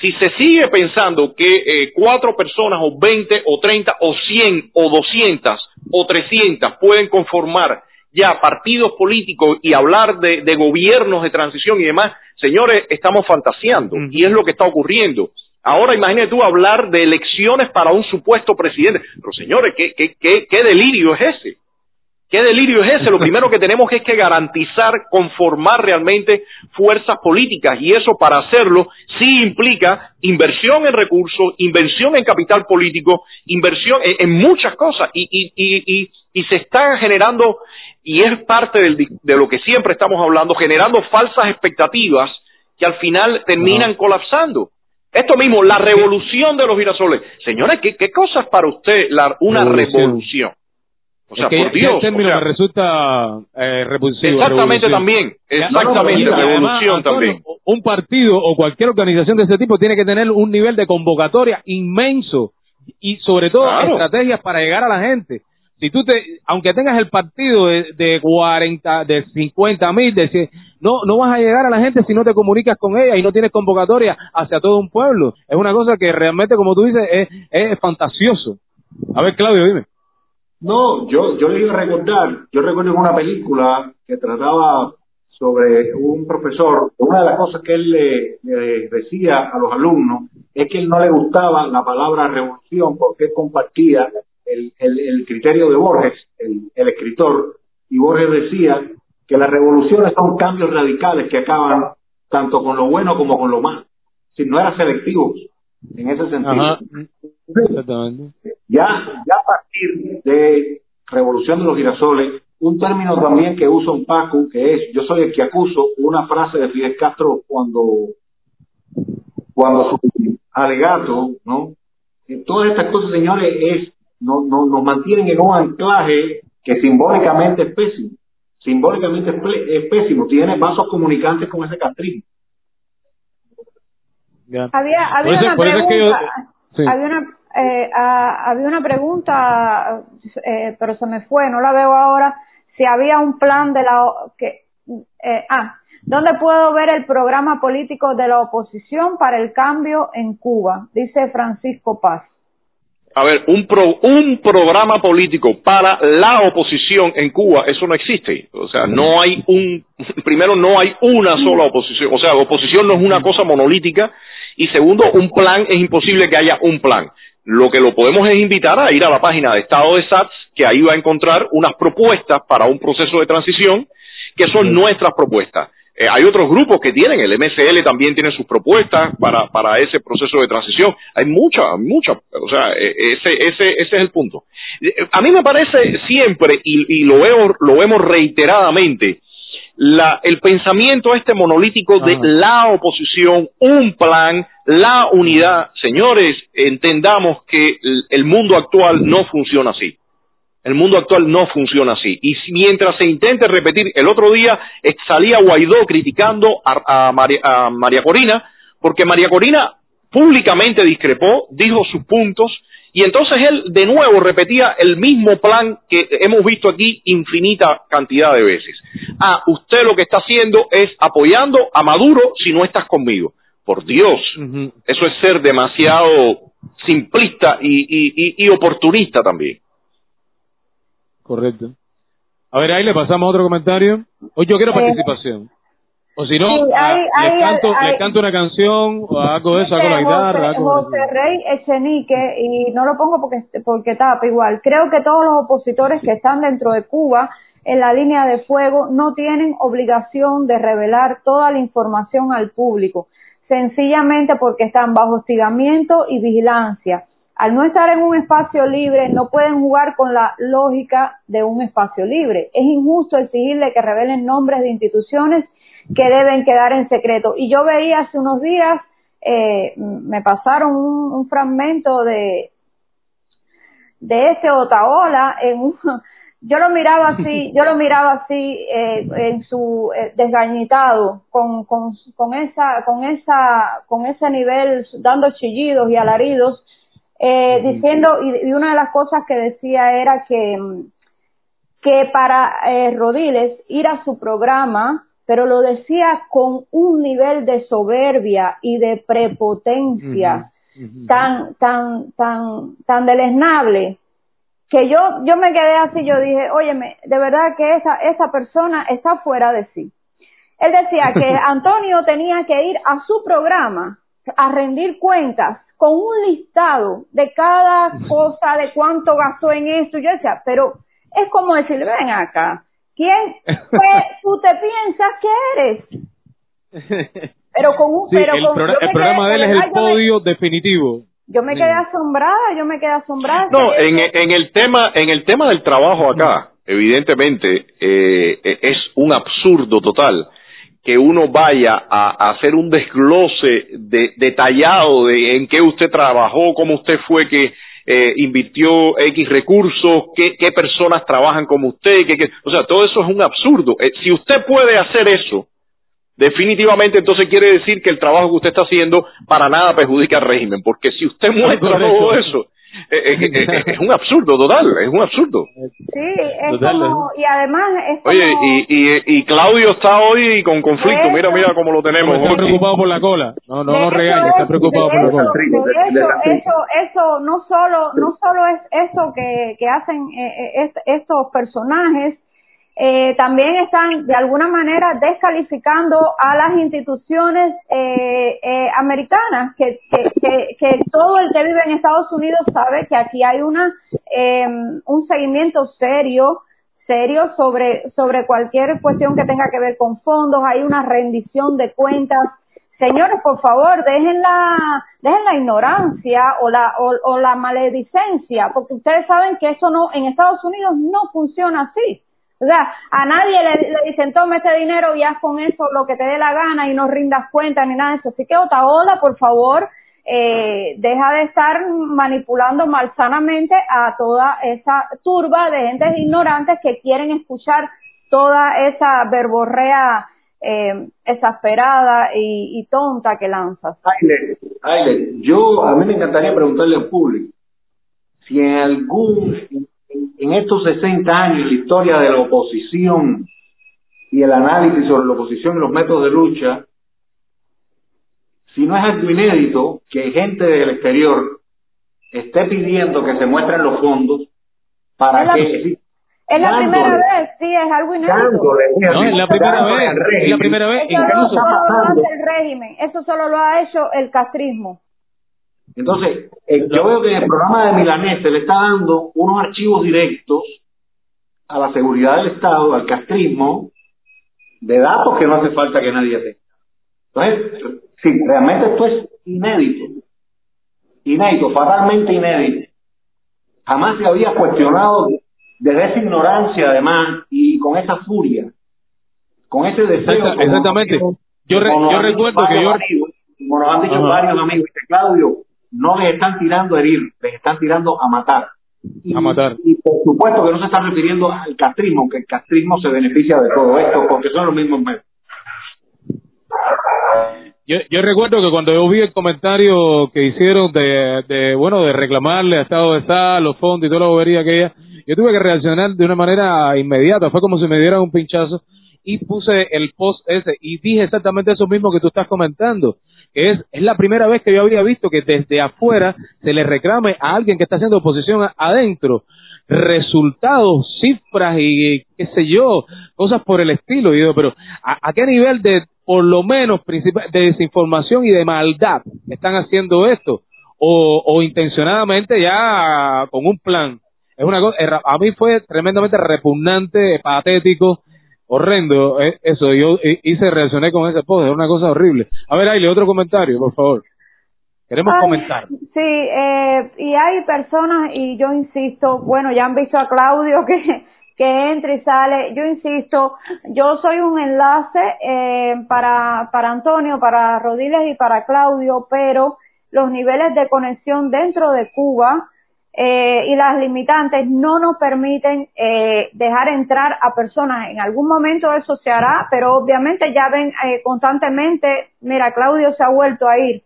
Si se sigue pensando que eh, cuatro personas o veinte o treinta o cien o doscientas o trescientas pueden conformar ya partidos políticos y hablar de, de gobiernos de transición y demás, señores, estamos fantaseando y es lo que está ocurriendo. Ahora imagínate tú hablar de elecciones para un supuesto presidente. Pero señores, ¿qué, qué, qué, qué delirio es ese? ¿Qué delirio es ese? Lo primero que tenemos es que garantizar, conformar realmente fuerzas políticas y eso para hacerlo sí implica inversión en recursos, inversión en capital político, inversión en, en muchas cosas y, y, y, se está generando y es parte del de lo que siempre estamos hablando, generando falsas expectativas que al final terminan colapsando. Esto mismo, la revolución de los girasoles. Señores, ¿qué, qué cosa es para usted la- una Revolución. revolución? O sea, Es que por Dios. el término o sea, me resulta eh, repulsivo. Exactamente también, exactamente, no, no, revolución además, también. Un partido o cualquier organización de ese tipo tiene que tener un nivel de convocatoria inmenso y sobre todo Claro. estrategias para llegar a la gente. Si tú te, aunque tengas el partido de, de 40, de 50 mil, de 100, no, no vas a llegar a la gente si no te comunicas con ella y no tienes convocatoria hacia todo un pueblo. Es una cosa que realmente, como tú dices, es, es fantasioso. A ver, Claudio, dime. No, yo, yo le iba a recordar, yo recuerdo en una película que trataba sobre un profesor, una de las cosas que él le, decía a los alumnos es que él no le gustaba la palabra revolución porque él compartía el, el, el criterio de Borges, el, el escritor, y Borges decía que las revoluciones son cambios radicales que acaban tanto con lo bueno como con lo malo. Si no eran selectivos en ese sentido. Ajá. Exactamente. Ya, ya a partir de Revolución de los Girasoles, un término también que usa un Paco, que es yo soy el que acuso, una frase de Fidel Castro cuando, cuando su alegato, ¿no? Eh, Todas estas cosas, señores, es, no, no, nos mantienen en un anclaje que simbólicamente es pésimo. Simbólicamente es pésimo. Tiene vasos comunicantes con ese castrismo. Ya. Había, había una pregunta, sí. había una, eh, ah, había una pregunta, eh, pero se me fue, no la veo ahora. Si había un plan de la, que, eh, ah, ¿dónde puedo ver el programa político de la oposición para el cambio en Cuba? Dice Francisco Paz. A ver, un, pro- un programa político para la oposición en Cuba, eso no existe. O sea, no hay un, primero no hay una sola oposición. O sea, la oposición no es una cosa monolítica. Y segundo, un plan, es imposible que haya un plan. Lo que lo podemos es invitar a ir a la página de Estado de SATS, que ahí va a encontrar unas propuestas para un proceso de transición, que son nuestras propuestas. Eh, hay otros grupos que tienen, el MSL también tiene sus propuestas para, para ese proceso de transición. Hay muchas, muchas, o sea, eh, ese, ese, ese es el punto. Eh, A mí me parece siempre, y, y lo, veo, lo vemos reiteradamente, la, el pensamiento este monolítico de la oposición, un plan, la unidad. Señores, entendamos que el- el mundo actual no funciona así. El mundo actual no funciona así. Y mientras se intente repetir, el otro día salía Guaidó criticando a, a María, a María Corina, porque María Corina públicamente discrepó, dijo sus puntos, y entonces él de nuevo repetía el mismo plan que hemos visto aquí infinita cantidad de veces. Ah, usted lo que está haciendo es apoyando a Maduro si no estás conmigo. Por Dios, eso es ser demasiado simplista y, y- y- y oportunista también. Correcto. A ver, ahí le pasamos otro comentario. Hoy yo quiero Eh, participación. O si no, sí, ah, hay- les, hay- canto, hay- les canto una canción o de eso, hago la guitarra. José, José Rey Echenique, y no lo pongo porque, porque tapa igual. Creo que todos los opositores que están dentro de Cuba en la línea de fuego no tienen obligación de revelar toda la información al público, sencillamente porque están bajo hostigamiento y vigilancia. Al no estar en un espacio libre, no pueden jugar con la lógica de un espacio libre. Es injusto exigirle que revelen nombres de instituciones que deben quedar en secreto. Y yo veía hace unos días, eh, me pasaron un, un fragmento de, de ese Otaola en un, yo lo miraba así, yo lo miraba así eh, en su eh, desgañitado, con, con, con esa, con esa, con ese nivel, dando chillidos y alaridos, eh, diciendo, y, y una de las cosas que decía era que, que para eh, Rodiles ir a su programa, pero lo decía con un nivel de soberbia y de prepotencia tan, tan, tan, tan deleznable que yo, yo me quedé así, yo dije, óyeme, de verdad que esa, esa persona está fuera de sí. Él decía que Antonio tenía que ir a su programa a rendir cuentas con un listado de cada cosa, de cuánto gastó en esto. Yo decía, pero es como decirle, ven acá, ¿quién fue, tú te piensas que eres? Pero con un, Sí, pero el, con, pro- el programa de él es el me- podio definitivo. Yo me quedé asombrada, yo me quedé asombrada. No, en, en el tema, en el tema del trabajo acá, evidentemente eh, eh, es un absurdo total que uno vaya a, a hacer un desglose de- detallado de en qué usted trabajó, cómo usted fue que eh, invirtió X recursos, qué, qué personas trabajan como usted, qué- qué- o sea, todo eso es un absurdo. Eh, si usted puede hacer eso, definitivamente entonces quiere decir que el trabajo que usted está haciendo para nada perjudica al régimen, porque si usted muestra todo eso, eh, eh, eh, es un absurdo total, es un absurdo. Sí, es Total, como, y además es como... Oye, y, y, y Claudio está hoy con conflicto, mira, mira cómo lo tenemos. Está hoy. preocupado por la cola. No, no nos hecho, regañe, está es- preocupado por la cola. eso, eso, eso no solo, no solo es eso que, que hacen eh, est- estos personajes, eh, también están de alguna manera descalificando a las instituciones eh, eh, americanas, que, que, que, todo el que vive en Estados Unidos sabe que aquí hay una eh, un seguimiento serio serio sobre sobre cualquier cuestión que tenga que ver con fondos, hay una rendición de cuentas. Señores, por favor, dejen la dejen la ignorancia o la o la maledicencia, porque ustedes saben que eso no en Estados Unidos no funciona así. O sea, a nadie le, dicen, toma este dinero y haz con eso lo que te dé la gana y no rindas cuenta ni nada de eso. Así que, Otaola, por favor, eh, deja de estar manipulando malsanamente a toda esa turba de gentes ignorantes que quieren escuchar toda esa verborrea eh, exasperada y, y tonta que lanzas. Aile, Aile, yo a mí me encantaría preguntarle al público si en algún en, estos 60 años la historia de la oposición y el análisis sobre la oposición y los métodos de lucha si no es algo inédito que gente del exterior esté pidiendo que se muestren los fondos para Es la- que Es la primera vez, sí, es algo inédito. dándole, No, es la primera vez, es la primera vez. Eso Incluso, solo lo hace el régimen, eso solo lo ha hecho el castrismo. Entonces, eh, yo veo que en el programa de Milanés se le está dando unos archivos directos a la seguridad del Estado, al castrismo, de datos que no hace falta que nadie tenga. Entonces, sí, realmente esto es inédito. Inédito, fatalmente inédito. Jamás se había cuestionado desde esa ignorancia, además, y con esa furia, con ese deseo. Como- exactamente. Yo, re- yo recuerdo que yo... amigos, como nos han dicho Ajá. varios amigos, Claudio, no les están tirando a herir, les están tirando a matar. Y, A matar. y por supuesto que no se están refiriendo al castrismo, que el castrismo se beneficia de todo esto, porque son los mismos medios. Yo, yo recuerdo que cuando yo vi el comentario que hicieron de, de bueno, de reclamarle a Estado de Sal, los fondos y toda la bobería aquella, yo tuve que reaccionar de una manera inmediata, fue como si me dieran un pinchazo y puse el post ese y dije exactamente eso mismo que tú estás comentando, es, es la primera vez que yo había visto que desde afuera se le reclame a alguien que está haciendo oposición adentro resultados, cifras y qué sé yo, cosas por el estilo. Y digo, pero ¿a, a qué nivel de, por lo menos, de desinformación y de maldad están haciendo esto? O, o intencionadamente ya con un plan. Es una cosa, a mí fue tremendamente repugnante, patético, horrendo. eh, Eso, yo hice, reaccioné con ese post, es una cosa horrible. A ver, Aile, otro comentario, por favor. Queremos Ay, comentar. Sí, eh, y hay personas, y yo insisto, bueno, ya han visto a Claudio que, que entra y sale, yo insisto, yo soy un enlace eh, para, para Antonio, para Rodiles y para Claudio, pero los niveles de conexión dentro de Cuba eh, y las limitantes no nos permiten eh, dejar entrar a personas. En algún momento eso se hará, pero obviamente ya ven eh, constantemente, mira, Claudio se ha vuelto a ir.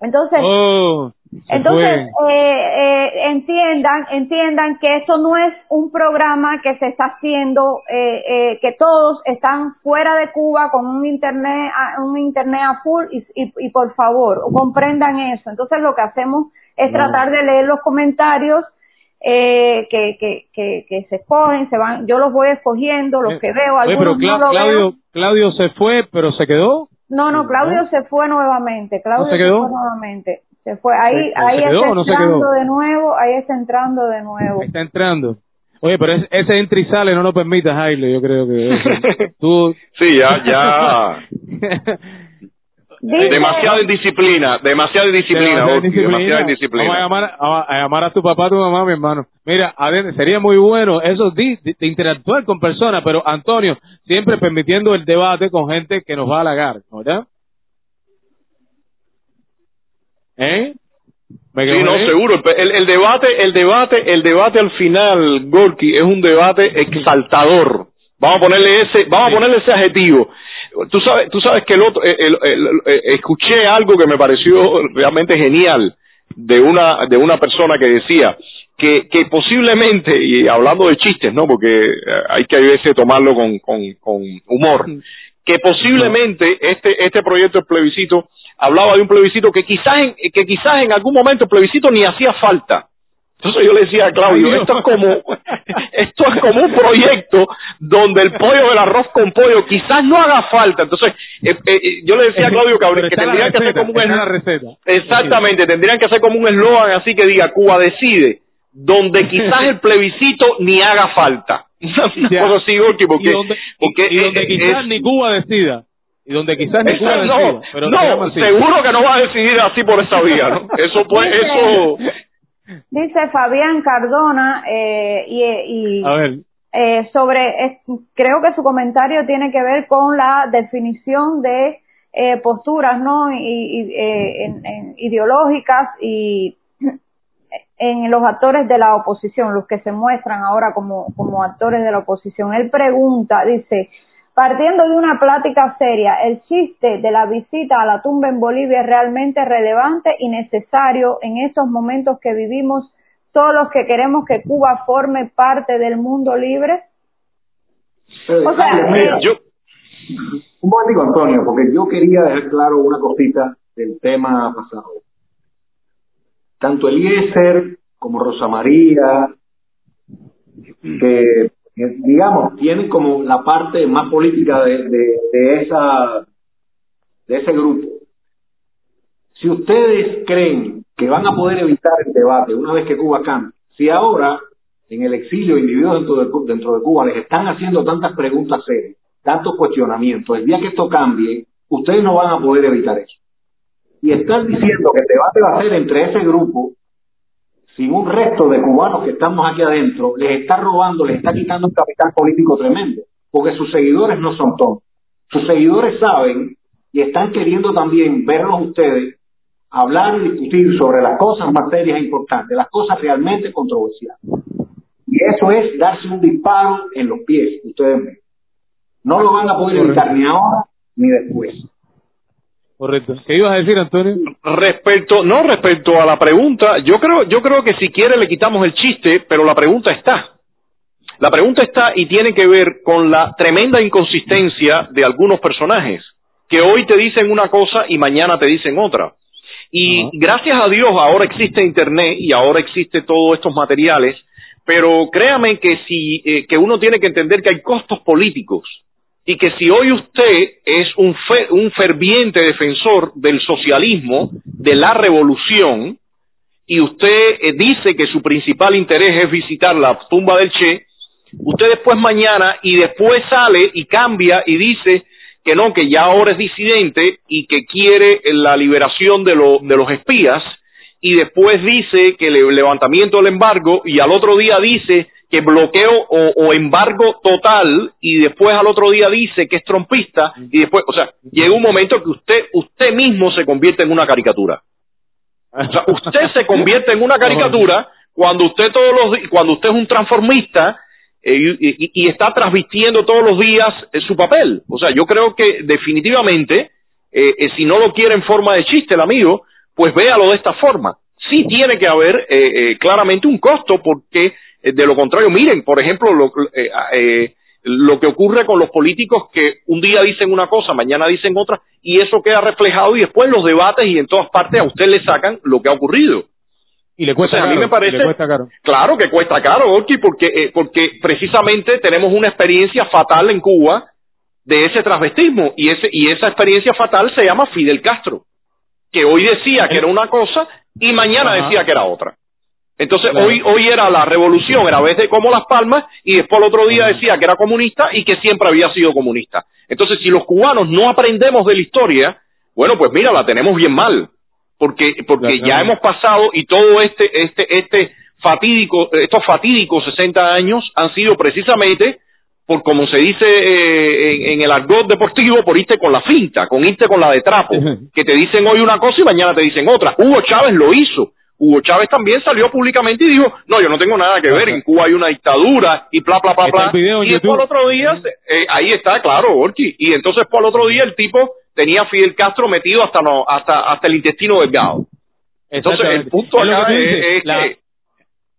Entonces, Oh, entonces eh, eh, entiendan, entiendan que eso no es un programa que se está haciendo, eh, eh, que todos están fuera de Cuba con un internet, a- un internet a full y, y, y por favor comprendan eso. Entonces lo que hacemos es No. tratar de leer los comentarios eh, que, que, que, que se escogen, se van, yo los voy escogiendo, los que veo, Oye, pero algunos Cla- no lo Claudio, veo. Claudio se fue, pero se quedó. No, no, Claudio se fue nuevamente. Claudio se quedó? fue nuevamente. Se fue. Ahí, ¿Se- ahí se quedó está o no se entrando quedó? de nuevo. Ahí está entrando de nuevo. Está entrando. Oye, pero es- ese entra y sale no lo permita, Jaile, yo creo que tú Sí, ya, ya. Dice- demasiada indisciplina, demasiada indisciplina, Demasiada indisciplina. demasiada Vamos a llamar a, a llamar a tu papá, a tu mamá, mi hermano. Mira, sería muy bueno eso de, de- de interactuar con personas, pero Antonio, siempre permitiendo el debate con gente que nos va a halagar, ¿verdad? ¿Eh? ¿Me Sí, no, ahí? seguro. El, el debate, el debate, el debate al final, Gorky, es un debate exaltador. Vamos a ponerle ese, vamos a ponerle ese adjetivo. Tú sabes, tú sabes que el otro, el- el- el- el- escuché algo que me pareció realmente genial de una, de una persona que decía que, que posiblemente, y hablando de chistes, ¿no? Porque eh, hay que a veces tomarlo con, con, con humor, que posiblemente este, este proyecto del plebiscito hablaba de un plebiscito que quizás en, que quizás en algún momento el plebiscito ni hacía falta. Entonces yo le decía a Claudio, esto es no. como, esto es como un proyecto donde el pollo del arroz con pollo quizás no haga falta. Entonces, eh, eh, yo le decía a Claudio que, que tendrían que hacer como un la receta. Exactamente, tendrían que hacer como un eslogan así que diga Cuba decide, donde quizás el plebiscito ni haga falta. Una cosa así, porque, y donde, porque y donde es- quizás es- ni Cuba decida. Y donde quizás ni Cuba Esa- decida. no, pero no, seguro que no va a decidir así por esa vía, ¿no? Eso pues, eso, Dice Fabián Cardona eh, y, y A ver, eh, sobre, creo que su comentario tiene que ver con la definición de eh, posturas no y, y, eh, en- en ideológicas y en los actores de la oposición, los que se muestran ahora como, como actores de la oposición. Él pregunta, dice, partiendo de una plática seria, ¿el chiste de la visita a la tumba en Bolivia es realmente relevante y necesario en estos momentos que vivimos todos los que queremos que Cuba forme parte del mundo libre? O sea, Mira, eh, yo, Un momentico, Antonio, porque yo quería dejar claro una cosita del tema pasado. Tanto Eliezer como Rosa María, que, digamos, tienen como la parte más política de, de, esa, de ese grupo. Si ustedes creen que van a poder evitar el debate una vez que Cuba cambie, si ahora en el exilio individuos dentro de, dentro de Cuba les están haciendo tantas preguntas serias, tantos cuestionamientos, el día que esto cambie, ustedes no van a poder evitar eso. Y están diciendo que el debate va a ser entre ese grupo, sin un resto de cubanos que estamos aquí adentro, les está robando, les está quitando un capital político tremendo, porque sus seguidores no son tontos. Sus seguidores saben y están queriendo también verlos ustedes hablar y discutir sobre las cosas más serias e importantes, las cosas realmente controversiales. Y eso es darse un disparo en los pies, ustedes ven. No lo van a poder evitar ni ahora ni después. Correcto. ¿Qué ibas a decir, Antonio? respecto, no respecto a la pregunta, yo creo, yo creo que si quiere le quitamos el chiste, pero la pregunta está. La pregunta está y tiene que ver con la tremenda inconsistencia de algunos personajes, que hoy te dicen una cosa y mañana te dicen otra. Y gracias a Dios ahora existe Internet y ahora existe todos estos materiales, pero créame que si eh, que uno tiene que entender que hay costos políticos y que si hoy usted es un, fe- un ferviente defensor del socialismo, de la revolución, y usted eh, dice que su principal interés es visitar la tumba del Che, usted después mañana y después sale y cambia y dice que no, que ya ahora es disidente y que quiere la liberación de, de los espías, y después dice que el levantamiento del embargo y al otro día dice que bloqueo o, embargo total y después al otro día dice que es trompista y después, o sea, llega un momento que usted usted mismo se convierte en una caricatura. O sea, usted se convierte en una caricatura cuando usted todos los cuando usted es un transformista eh, y, y- y está transmitiendo todos los días eh, su papel. O sea, yo creo que definitivamente, eh, si no lo quiere en forma de chiste el amigo, pues véalo de esta forma. Sí tiene que haber claramente un costo porque de lo contrario, miren, por ejemplo, lo, eh, eh, lo que ocurre con los políticos que un día dicen una cosa, mañana dicen otra, y eso queda reflejado y después en los debates y en todas partes a usted le sacan lo que ha ocurrido. Y le cuesta O sea, a mí caro, me parece- caro. Claro que cuesta caro, Orki, porque, eh, porque precisamente tenemos una experiencia fatal en Cuba de ese transvestismo y, ese, y esa experiencia fatal se llama Fidel Castro, que hoy decía que era una cosa y mañana Ajá. decía que era otra. Entonces Claro. hoy hoy era la revolución, era a vez de como las palmas y después el otro día decía que era comunista y que siempre había sido comunista. Entonces si los cubanos no aprendemos de la historia, bueno pues mira, la tenemos bien mal, porque porque ya hemos pasado y todo este este este fatídico estos fatídicos 60 años han sido precisamente por como se dice eh, en, en el argot deportivo, por irte con la finta, con irte con la de trapo, que te dicen hoy una cosa y mañana te dicen otra. Hugo Chávez lo hizo. Hugo Chávez también salió públicamente y dijo, no, yo no tengo nada que ver, en Cuba hay una dictadura y bla, bla, bla, bla. y YouTube. al otro día, eh, ahí está, claro, Orki. Y entonces por el otro día el tipo tenía a Fidel Castro metido hasta, no, hasta, hasta el intestino delgado. Entonces el punto Es acá es, dices, es la- que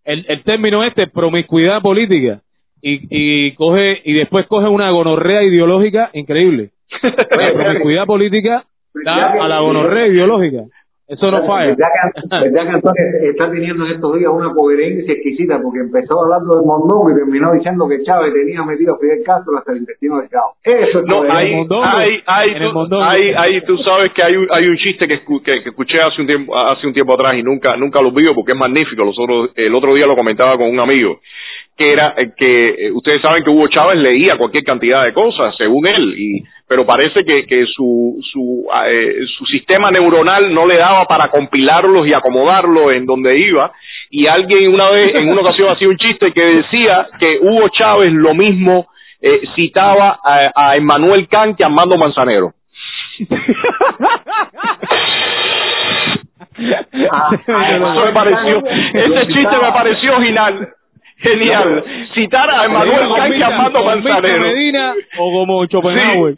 el, el término este, promiscuidad política, y, y coge y después coge una gonorrea ideológica increíble. La promiscuidad política da a la gonorrea ideológica. Eso no falla. ¿Verdad que, verdad que Antonio está teniendo en estos días una coherencia exquisita? Porque empezó hablando de Mondongo y terminó diciendo que Chávez tenía metido a Fidel Castro hasta el intestino del cabo. Eso es No, hay, coherencia. hay, hay, tú, hay, hay- tú sabes que hay un, hay un chiste que, escu- que, que escuché hace un tiempo hace un tiempo atrás y nunca nunca lo vi porque es magnífico. Los otros- el otro día lo comentaba con un amigo que era eh, que eh, ustedes saben que Hugo Chávez leía cualquier cantidad de cosas según él y pero parece que, que su su eh, su sistema neuronal no le daba para compilarlos y acomodarlos en donde iba y alguien una vez en una ocasión hacía un chiste que decía que Hugo Chávez lo mismo eh, citaba a, a Emmanuel Kant que a Armando Manzanero. Eso me pareció, ese chiste me pareció genial. Genial. Citar a Emmanuel Kant que Armando Manzanero. Medina o como Schopenhauer.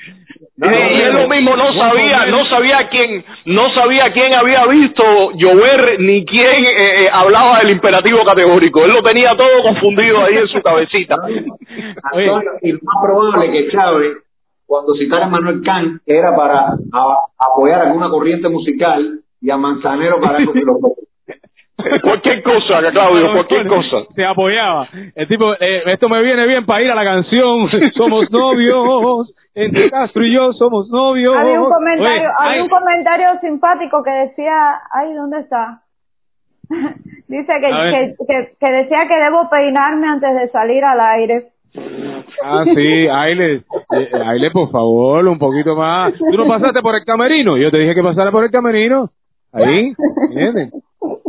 Y él lo mismo no sabía, no sabía quién, no sabía quién había visto llover ni quién eh, eh, hablaba del imperativo categórico. Él lo tenía todo confundido ahí en su cabecita. Y lo más probable que Chávez, cuando citara a Manuel Kant, era para a- apoyar alguna corriente musical y a Manzanero para algo filosófico. cualquier cosa, Claudio, cualquier cosa. Se apoyaba. El tipo, eh, esto me viene bien para ir a la canción. Somos novios. Entre Castro y yo somos novios. Había un comentario, Oye, había ay, un comentario simpático que decía, ay, ¿dónde está? Dice que, que, que, que decía que debo peinarme antes de salir al aire. Ah, sí, Aile, eh, Aile, por favor, un poquito más. ¿Tú no pasaste por el camerino? Yo te dije que pasara por el camerino. Ahí, ¿entiendes?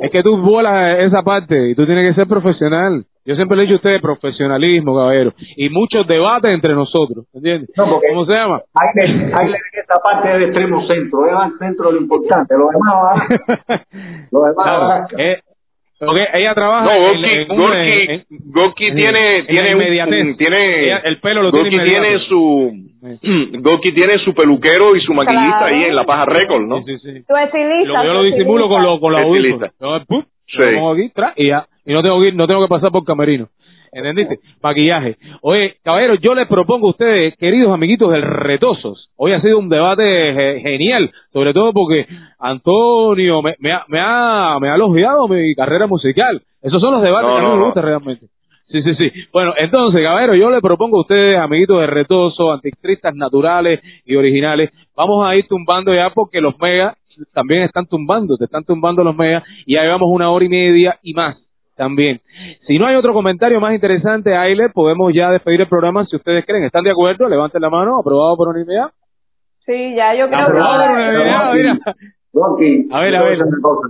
Es que tú vuelas esa parte y tú tienes que ser profesional. Yo siempre le he dicho a ustedes profesionalismo, caballero. Y muchos debates entre nosotros, ¿entiendes? ¿Cómo se llama? Hay que, hay que esta parte del extremo centro, es al centro de lo importante, lo demás va, lo demás Claro, va. eh, porque ella trabaja No, en- Gorky, en Gorky, en- Gorky en- tiene, en tiene, la un- tiene, Ella- el pelo lo tiene Gorky inmediato. tiene su, Gorky tiene su peluquero y su maquillista Claro. ahí en La Paja Record, ¿no? Sí, sí, sí. Tu estilista. Lo- yo lo disimulo con, lo, con audífonos. Sí. lo pongo aquí, tra, y ya. Y no tengo que ir, no tengo que pasar por camerino. ¿Entendiste? Maquillaje. Oye, caballeros, yo les propongo a ustedes, queridos amiguitos del Retosos, hoy ha sido un debate ge- genial, sobre todo porque Antonio me, me ha, me, ha, me ha elogiado mi carrera musical. Esos son los debates No, que a mí no, me no. gustan realmente. Sí, sí, sí. Bueno, entonces, caballeros, yo les propongo a ustedes, amiguitos de Retoso, anticristas naturales y originales, vamos a ir tumbando ya porque los megas también están tumbando, te están tumbando los megas y ya llevamos una hora y media y más también. Si no hay otro comentario más interesante, Aile, podemos ya despedir el programa si ustedes creen. ¿Están de acuerdo? Levanten la mano. ¿Aprobado por unanimidad? Sí, ya yo creo Aprobado por que... unanimidad, mira. Rocky, A ver, a ver. cosa.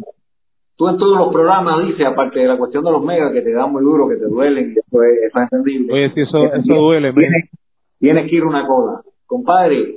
Tú en todos los programas dices, aparte de la cuestión de los megas que te dan muy duro, que te duelen, y eso es, eso es entendible. Oye, sí, eso, eso duele. Tienes, tienes que ir una cola. Compadre,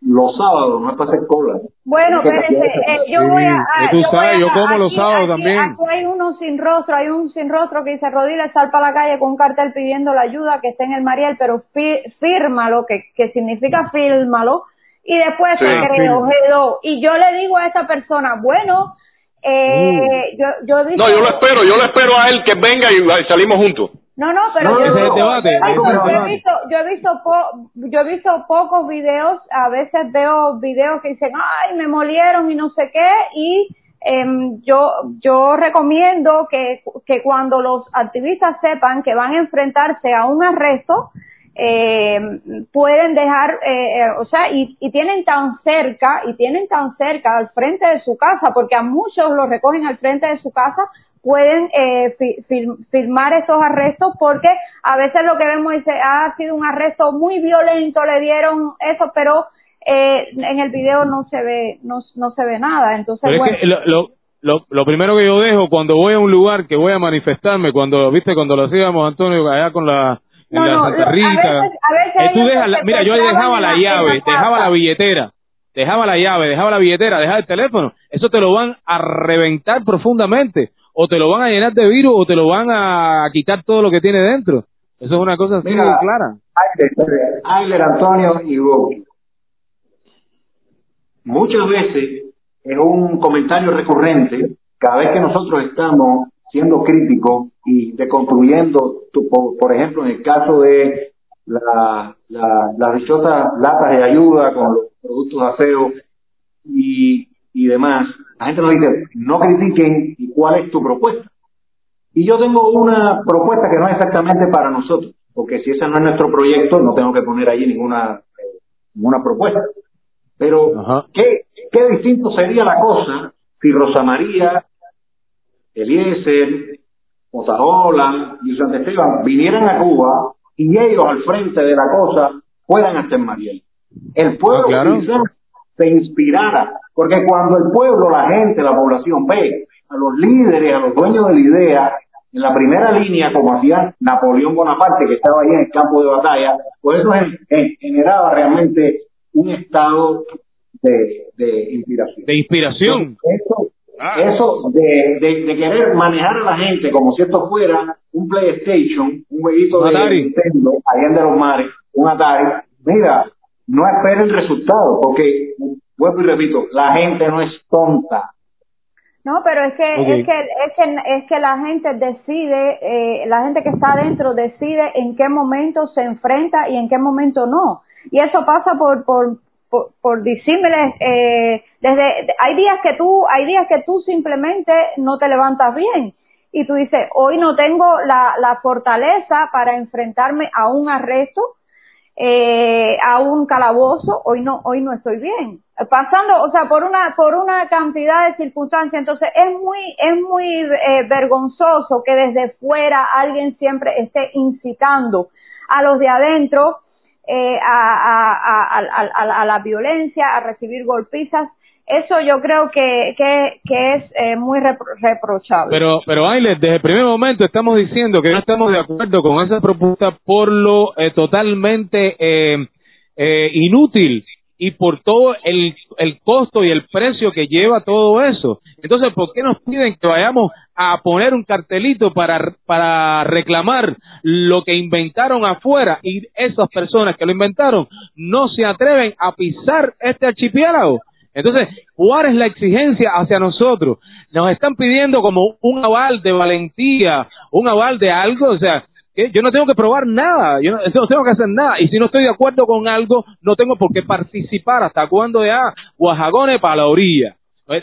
los sábados no es para hacer cola. Bueno, espérense, eh, esa- yo voy a... tú yo voy sabes, a- yo como los sábados aquí- también. Aquí hay uno sin rostro, hay un sin rostro que dice Rodiles sal para la calle con un cartel pidiendo la ayuda que esté en el Mariel, pero fi- fírmalo, que, que significa fírmalo, y después Sí, se creo. Y yo le digo a esa persona, bueno, eh, yo, yo digo, No, yo lo espero, yo lo espero a él que venga y salimos juntos. No, no, pero No, yo, debate, he visto, yo he visto, po- yo he visto pocos videos, a veces veo videos que dicen, ay, me molieron y no sé qué, y em, yo, yo recomiendo que, que cuando los activistas sepan que van a enfrentarse a un arresto, eh, pueden dejar, eh, eh, o sea, y, y tienen tan cerca, y tienen tan cerca al frente de su casa, porque a muchos los recogen al frente de su casa, pueden eh, fi- filmar estos arrestos porque a veces lo que vemos dice, "Ah, ha sido un arresto muy violento, le dieron eso, pero eh, en el video no se ve, no, no se ve nada. Entonces, Pero bueno, es que lo, lo, lo, lo primero que yo dejo cuando voy a un lugar que voy a manifestarme, cuando, viste, cuando lo hacíamos, Antonio, allá con la, en No, la no, Santa a Rita, veces- a veces eh, tú dejas la- mira, yo dejaba en la llave, la dejaba la billetera, dejaba la llave, dejaba la billetera, dejaba el teléfono, eso te lo van a reventar profundamente, o te lo van a llenar de virus, o te lo van a quitar todo lo que tiene dentro. Eso es una cosa así Mira, de clara. Ayler, Ayler, Antonio y. Muchas veces es un comentario recurrente cada vez que nosotros estamos siendo críticos y deconstruyendo, tu- por, por ejemplo, en el caso de la, la- las dichosas latas de ayuda con los productos de aseo y, y demás, la gente nos dice, no critiquen y cuál es tu propuesta. Y yo tengo una propuesta que no es exactamente para nosotros, porque si ese no es nuestro proyecto, no tengo que poner ahí ninguna, eh, ninguna propuesta. Pero, ¿qué, ¿qué distinto sería la cosa si Rosa María, Eliezer, Otaola y Santa Esteban vinieran a Cuba y ellos al frente de la cosa fueran hasta en Mariel? El pueblo quizás se inspirara, porque cuando el pueblo, la gente, la población ve a los líderes, a los dueños de la idea, en la primera línea, como hacía Napoleón Bonaparte, que estaba ahí en el campo de batalla, pues eso gen- gen- generaba realmente un estado de, de inspiración. De inspiración. Eso, eso de, de, de querer manejar a la gente como si esto fuera un PlayStation, un jueguito Un de Atari. Nintendo, allá de los mares, un Atari. Mira, no espere el resultado, porque, vuelvo y repito, la gente no es tonta. No, pero es que es que es que es que la gente decide, eh, la gente que está adentro decide en qué momento se enfrenta y en qué momento no. Y eso pasa por por por, por eh, desde hay días que tú hay días que tú simplemente no te levantas bien y tú dices hoy no tengo la la fortaleza para enfrentarme a un arresto eh, a un calabozo, hoy no, hoy no estoy bien. Pasando, o sea, por una, por una cantidad de circunstancias, entonces es muy, es muy eh, vergonzoso que desde fuera alguien siempre esté incitando a los de adentro eh, a, a, la violencia, a recibir golpizas. Eso yo creo que, que, es eh, muy repro- reprochable. Pero, pero Ailes, desde el primer momento estamos diciendo que no estamos de acuerdo con esa propuesta por lo eh, totalmente eh, eh, inútil y por todo el, el costo y el precio que lleva todo eso. Entonces, ¿por qué nos piden que vayamos a poner un cartelito para, para reclamar lo que inventaron afuera y esas personas que lo inventaron no se atreven a pisar este archipiélago? Entonces, ¿cuál es la exigencia hacia nosotros? Nos están pidiendo como un aval de valentía, un aval de algo, o sea, yo no tengo que probar nada, yo no, yo no tengo que hacer nada, y si no estoy de acuerdo con algo, no tengo por qué participar hasta cuando ya Guajagones para la orilla.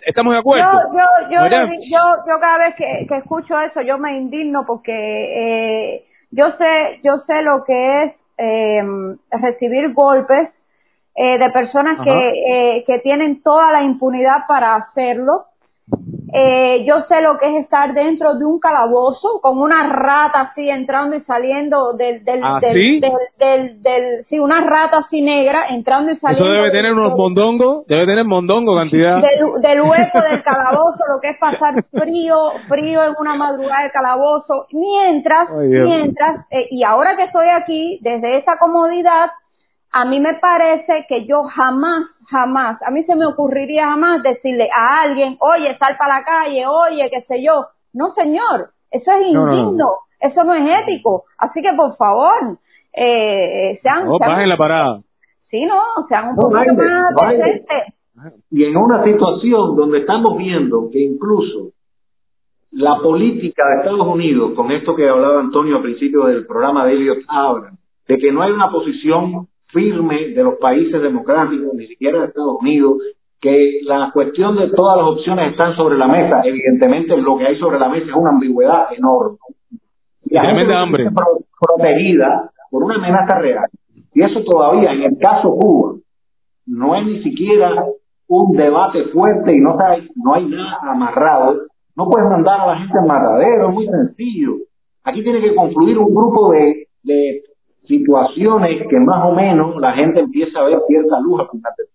¿Estamos de acuerdo? Yo, yo, yo, yo cada vez que, que escucho eso, yo me indigno porque eh, yo sé, yo sé lo que es eh, recibir golpes eh, de personas Ajá. que, eh, que tienen toda la impunidad para hacerlo. Eh, yo sé lo que es estar dentro de un calabozo con una rata así entrando y saliendo del, del, ¿Ah, del, sí? del, del, del- sí, una rata así negra entrando y saliendo Eso debe tener unos mondongos, debe tener mondongo cantidad. del, del hueco del calabozo, lo que es pasar frío, frío en una madrugada del calabozo, mientras, mientras, eh, y ahora que estoy aquí, desde esa comodidad, a mí me parece que yo jamás, jamás, a mí se me ocurriría jamás decirle a alguien, oye, sal para la calle, oye, qué sé yo, No, señor, eso es No, no, no. indigno, eso no es ético. Así que, por favor, eh, sean, No, sean- bajen la parada. sí, no, sean un baile, más baile. decentes. Y en una situación donde estamos viendo que incluso la política de Estados Unidos, con esto que hablaba Antonio al principio del programa de Elliot Abrams, de que no hay una posición firme de los países democráticos, ni siquiera de Estados Unidos, que la cuestión de todas las opciones están sobre la mesa. Evidentemente lo que hay sobre la mesa es una ambigüedad enorme. Y la gente hambre. protegida por una amenaza real. Y eso todavía, en el caso Cuba, no hay ni siquiera un debate fuerte y no hay, no hay nada amarrado. No puedes mandar a la gente al matadero, es muy sencillo. Aquí tiene que confluir un grupo de, de situaciones que más o menos la gente empieza a ver cierta luz al final del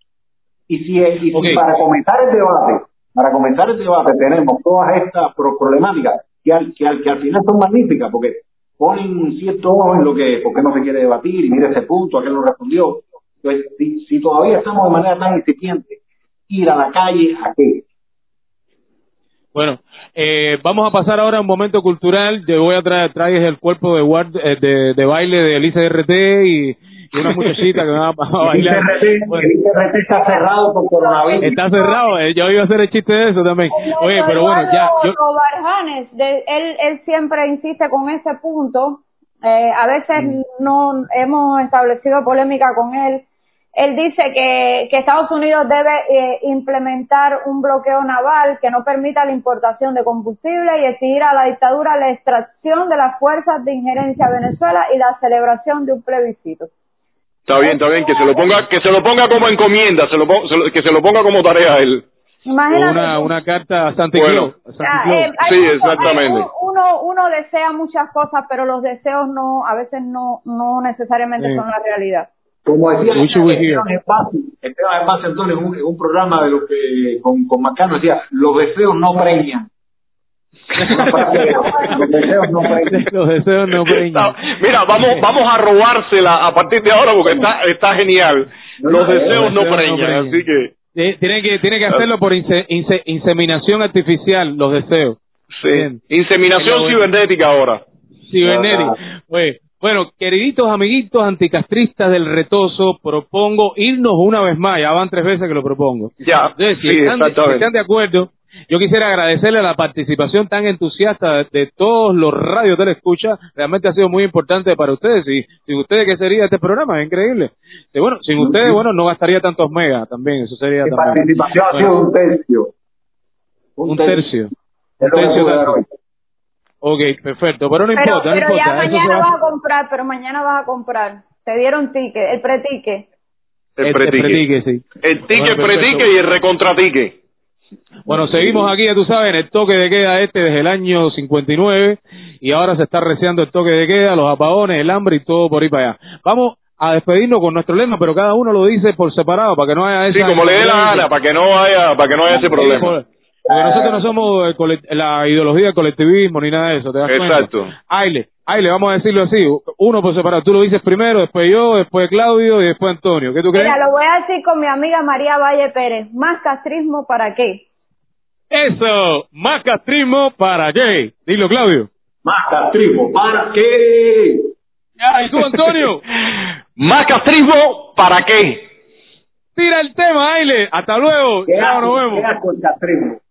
y si, y si Ok. para comenzar el debate, para comenzar el debate tenemos todas estas pro- problemáticas que al, que, al, que al final son magníficas porque ponen cierto ojo en lo que, por qué no se quiere debatir y mira ese punto, a qué lo respondió. Entonces, si, si todavía estamos de manera tan incipiente, ir a la calle, ¿a qué? Bueno, eh, vamos a pasar ahora a un momento cultural. Yo voy a traer, traer el cuerpo de, guard- eh, de, de baile de Elisa RT y, y una muchachita que va a, a El bailar. ICRT, Bueno, el está cerrado por coronavirus. está cerrado, eh, yo iba a hacer el chiste de eso también. Oye, pero bueno, ya, yo, Barjanes, de- él, él siempre insiste con ese punto. Eh, a veces Mm. no hemos establecido polémica con él. Él dice que, que Estados Unidos debe eh, implementar un bloqueo naval que no permita la importación de combustible y exigir a la dictadura la extracción de las fuerzas de injerencia a Venezuela y la celebración de un plebiscito. Está bien, está bien, que se lo ponga, que se lo ponga como encomienda, se lo, se lo- que se lo ponga como tarea él. Imagínate una, carta a Santa Bueno. Eh, Sí, mucho- exactamente. hay uno, uno desea muchas cosas, pero los deseos no, a veces no, no necesariamente Sí. son la realidad. Como decía here. Esteban Espacio, Antonio, en un, en un programa de lo que con, con Macano decía, los deseos no preñan. Los deseos no preñan. Los deseos no preñan. Está- mira, vamos, vamos a robársela a partir de ahora porque está, está genial. Los deseos no deseos no preñan, preñan. así que Eh, tiene que tiene que hacerlo por inse- inse- inseminación artificial, los deseos. Bien. sí. Inseminación cibernética ahora. Cibernetic. Oye, bueno, queriditos amiguitos anticastristas del retoso, propongo irnos una vez más, ya van tres veces que lo propongo. Ya, Entonces, si, sí, están, si están de acuerdo, yo quisiera agradecerle la participación tan entusiasta de, todos los radios de la escucha. Realmente ha sido muy importante para ustedes. Y sin ustedes, ¿qué sería este programa? Es increíble. Y bueno, sin ustedes, bueno, no gastaría tantos megas también. Eso sería también. participación ha sido un tercio. un tercio. Un lo que tercio pude de-. Ok, perfecto. Pero no Pero, importa, no pero importa. ya Eso mañana va- vas a comprar, pero mañana vas a comprar. Te dieron ticket, el pretique. El, el pretique. sí. El tique, Bueno, el pretique y el recontratique. Bueno, seguimos aquí, ya tú sabes, en el toque de queda este desde el año 59 y ahora se está reciando el toque de queda, los apagones, el hambre y todo por ahí para allá. Vamos a despedirnos con nuestro lema, pero cada uno lo dice por separado para que no haya Sí, esa como le dé la gana, para que no haya, para que no haya ese problema. Por- Porque nosotros no somos el la ideología del colectivismo ni nada de eso, ¿te das cuenta? Exacto. Aile, Aile, vamos a decirlo así, uno por separado. Tú lo dices primero, después yo, después Claudio y después Antonio. ¿Qué tú crees? Mira, lo voy a decir con mi amiga María Valle Pérez. ¿Más castrismo para qué? Eso, más castrismo para qué. Dilo, Claudio. Más castrismo, ¿para qué? Ya, ¿y tú, Antonio? Más castrismo, ¿para qué? Tira el tema, Aile. Hasta luego. ¿Qué Chao, nos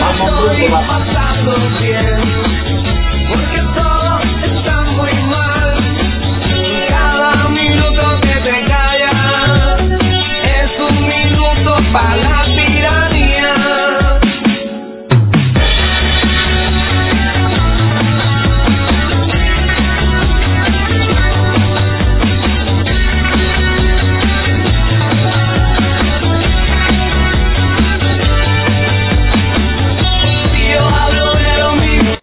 Vamos estoy pasando bien, porque todo está muy mal. Cada minuto que te callas es un minuto para ti.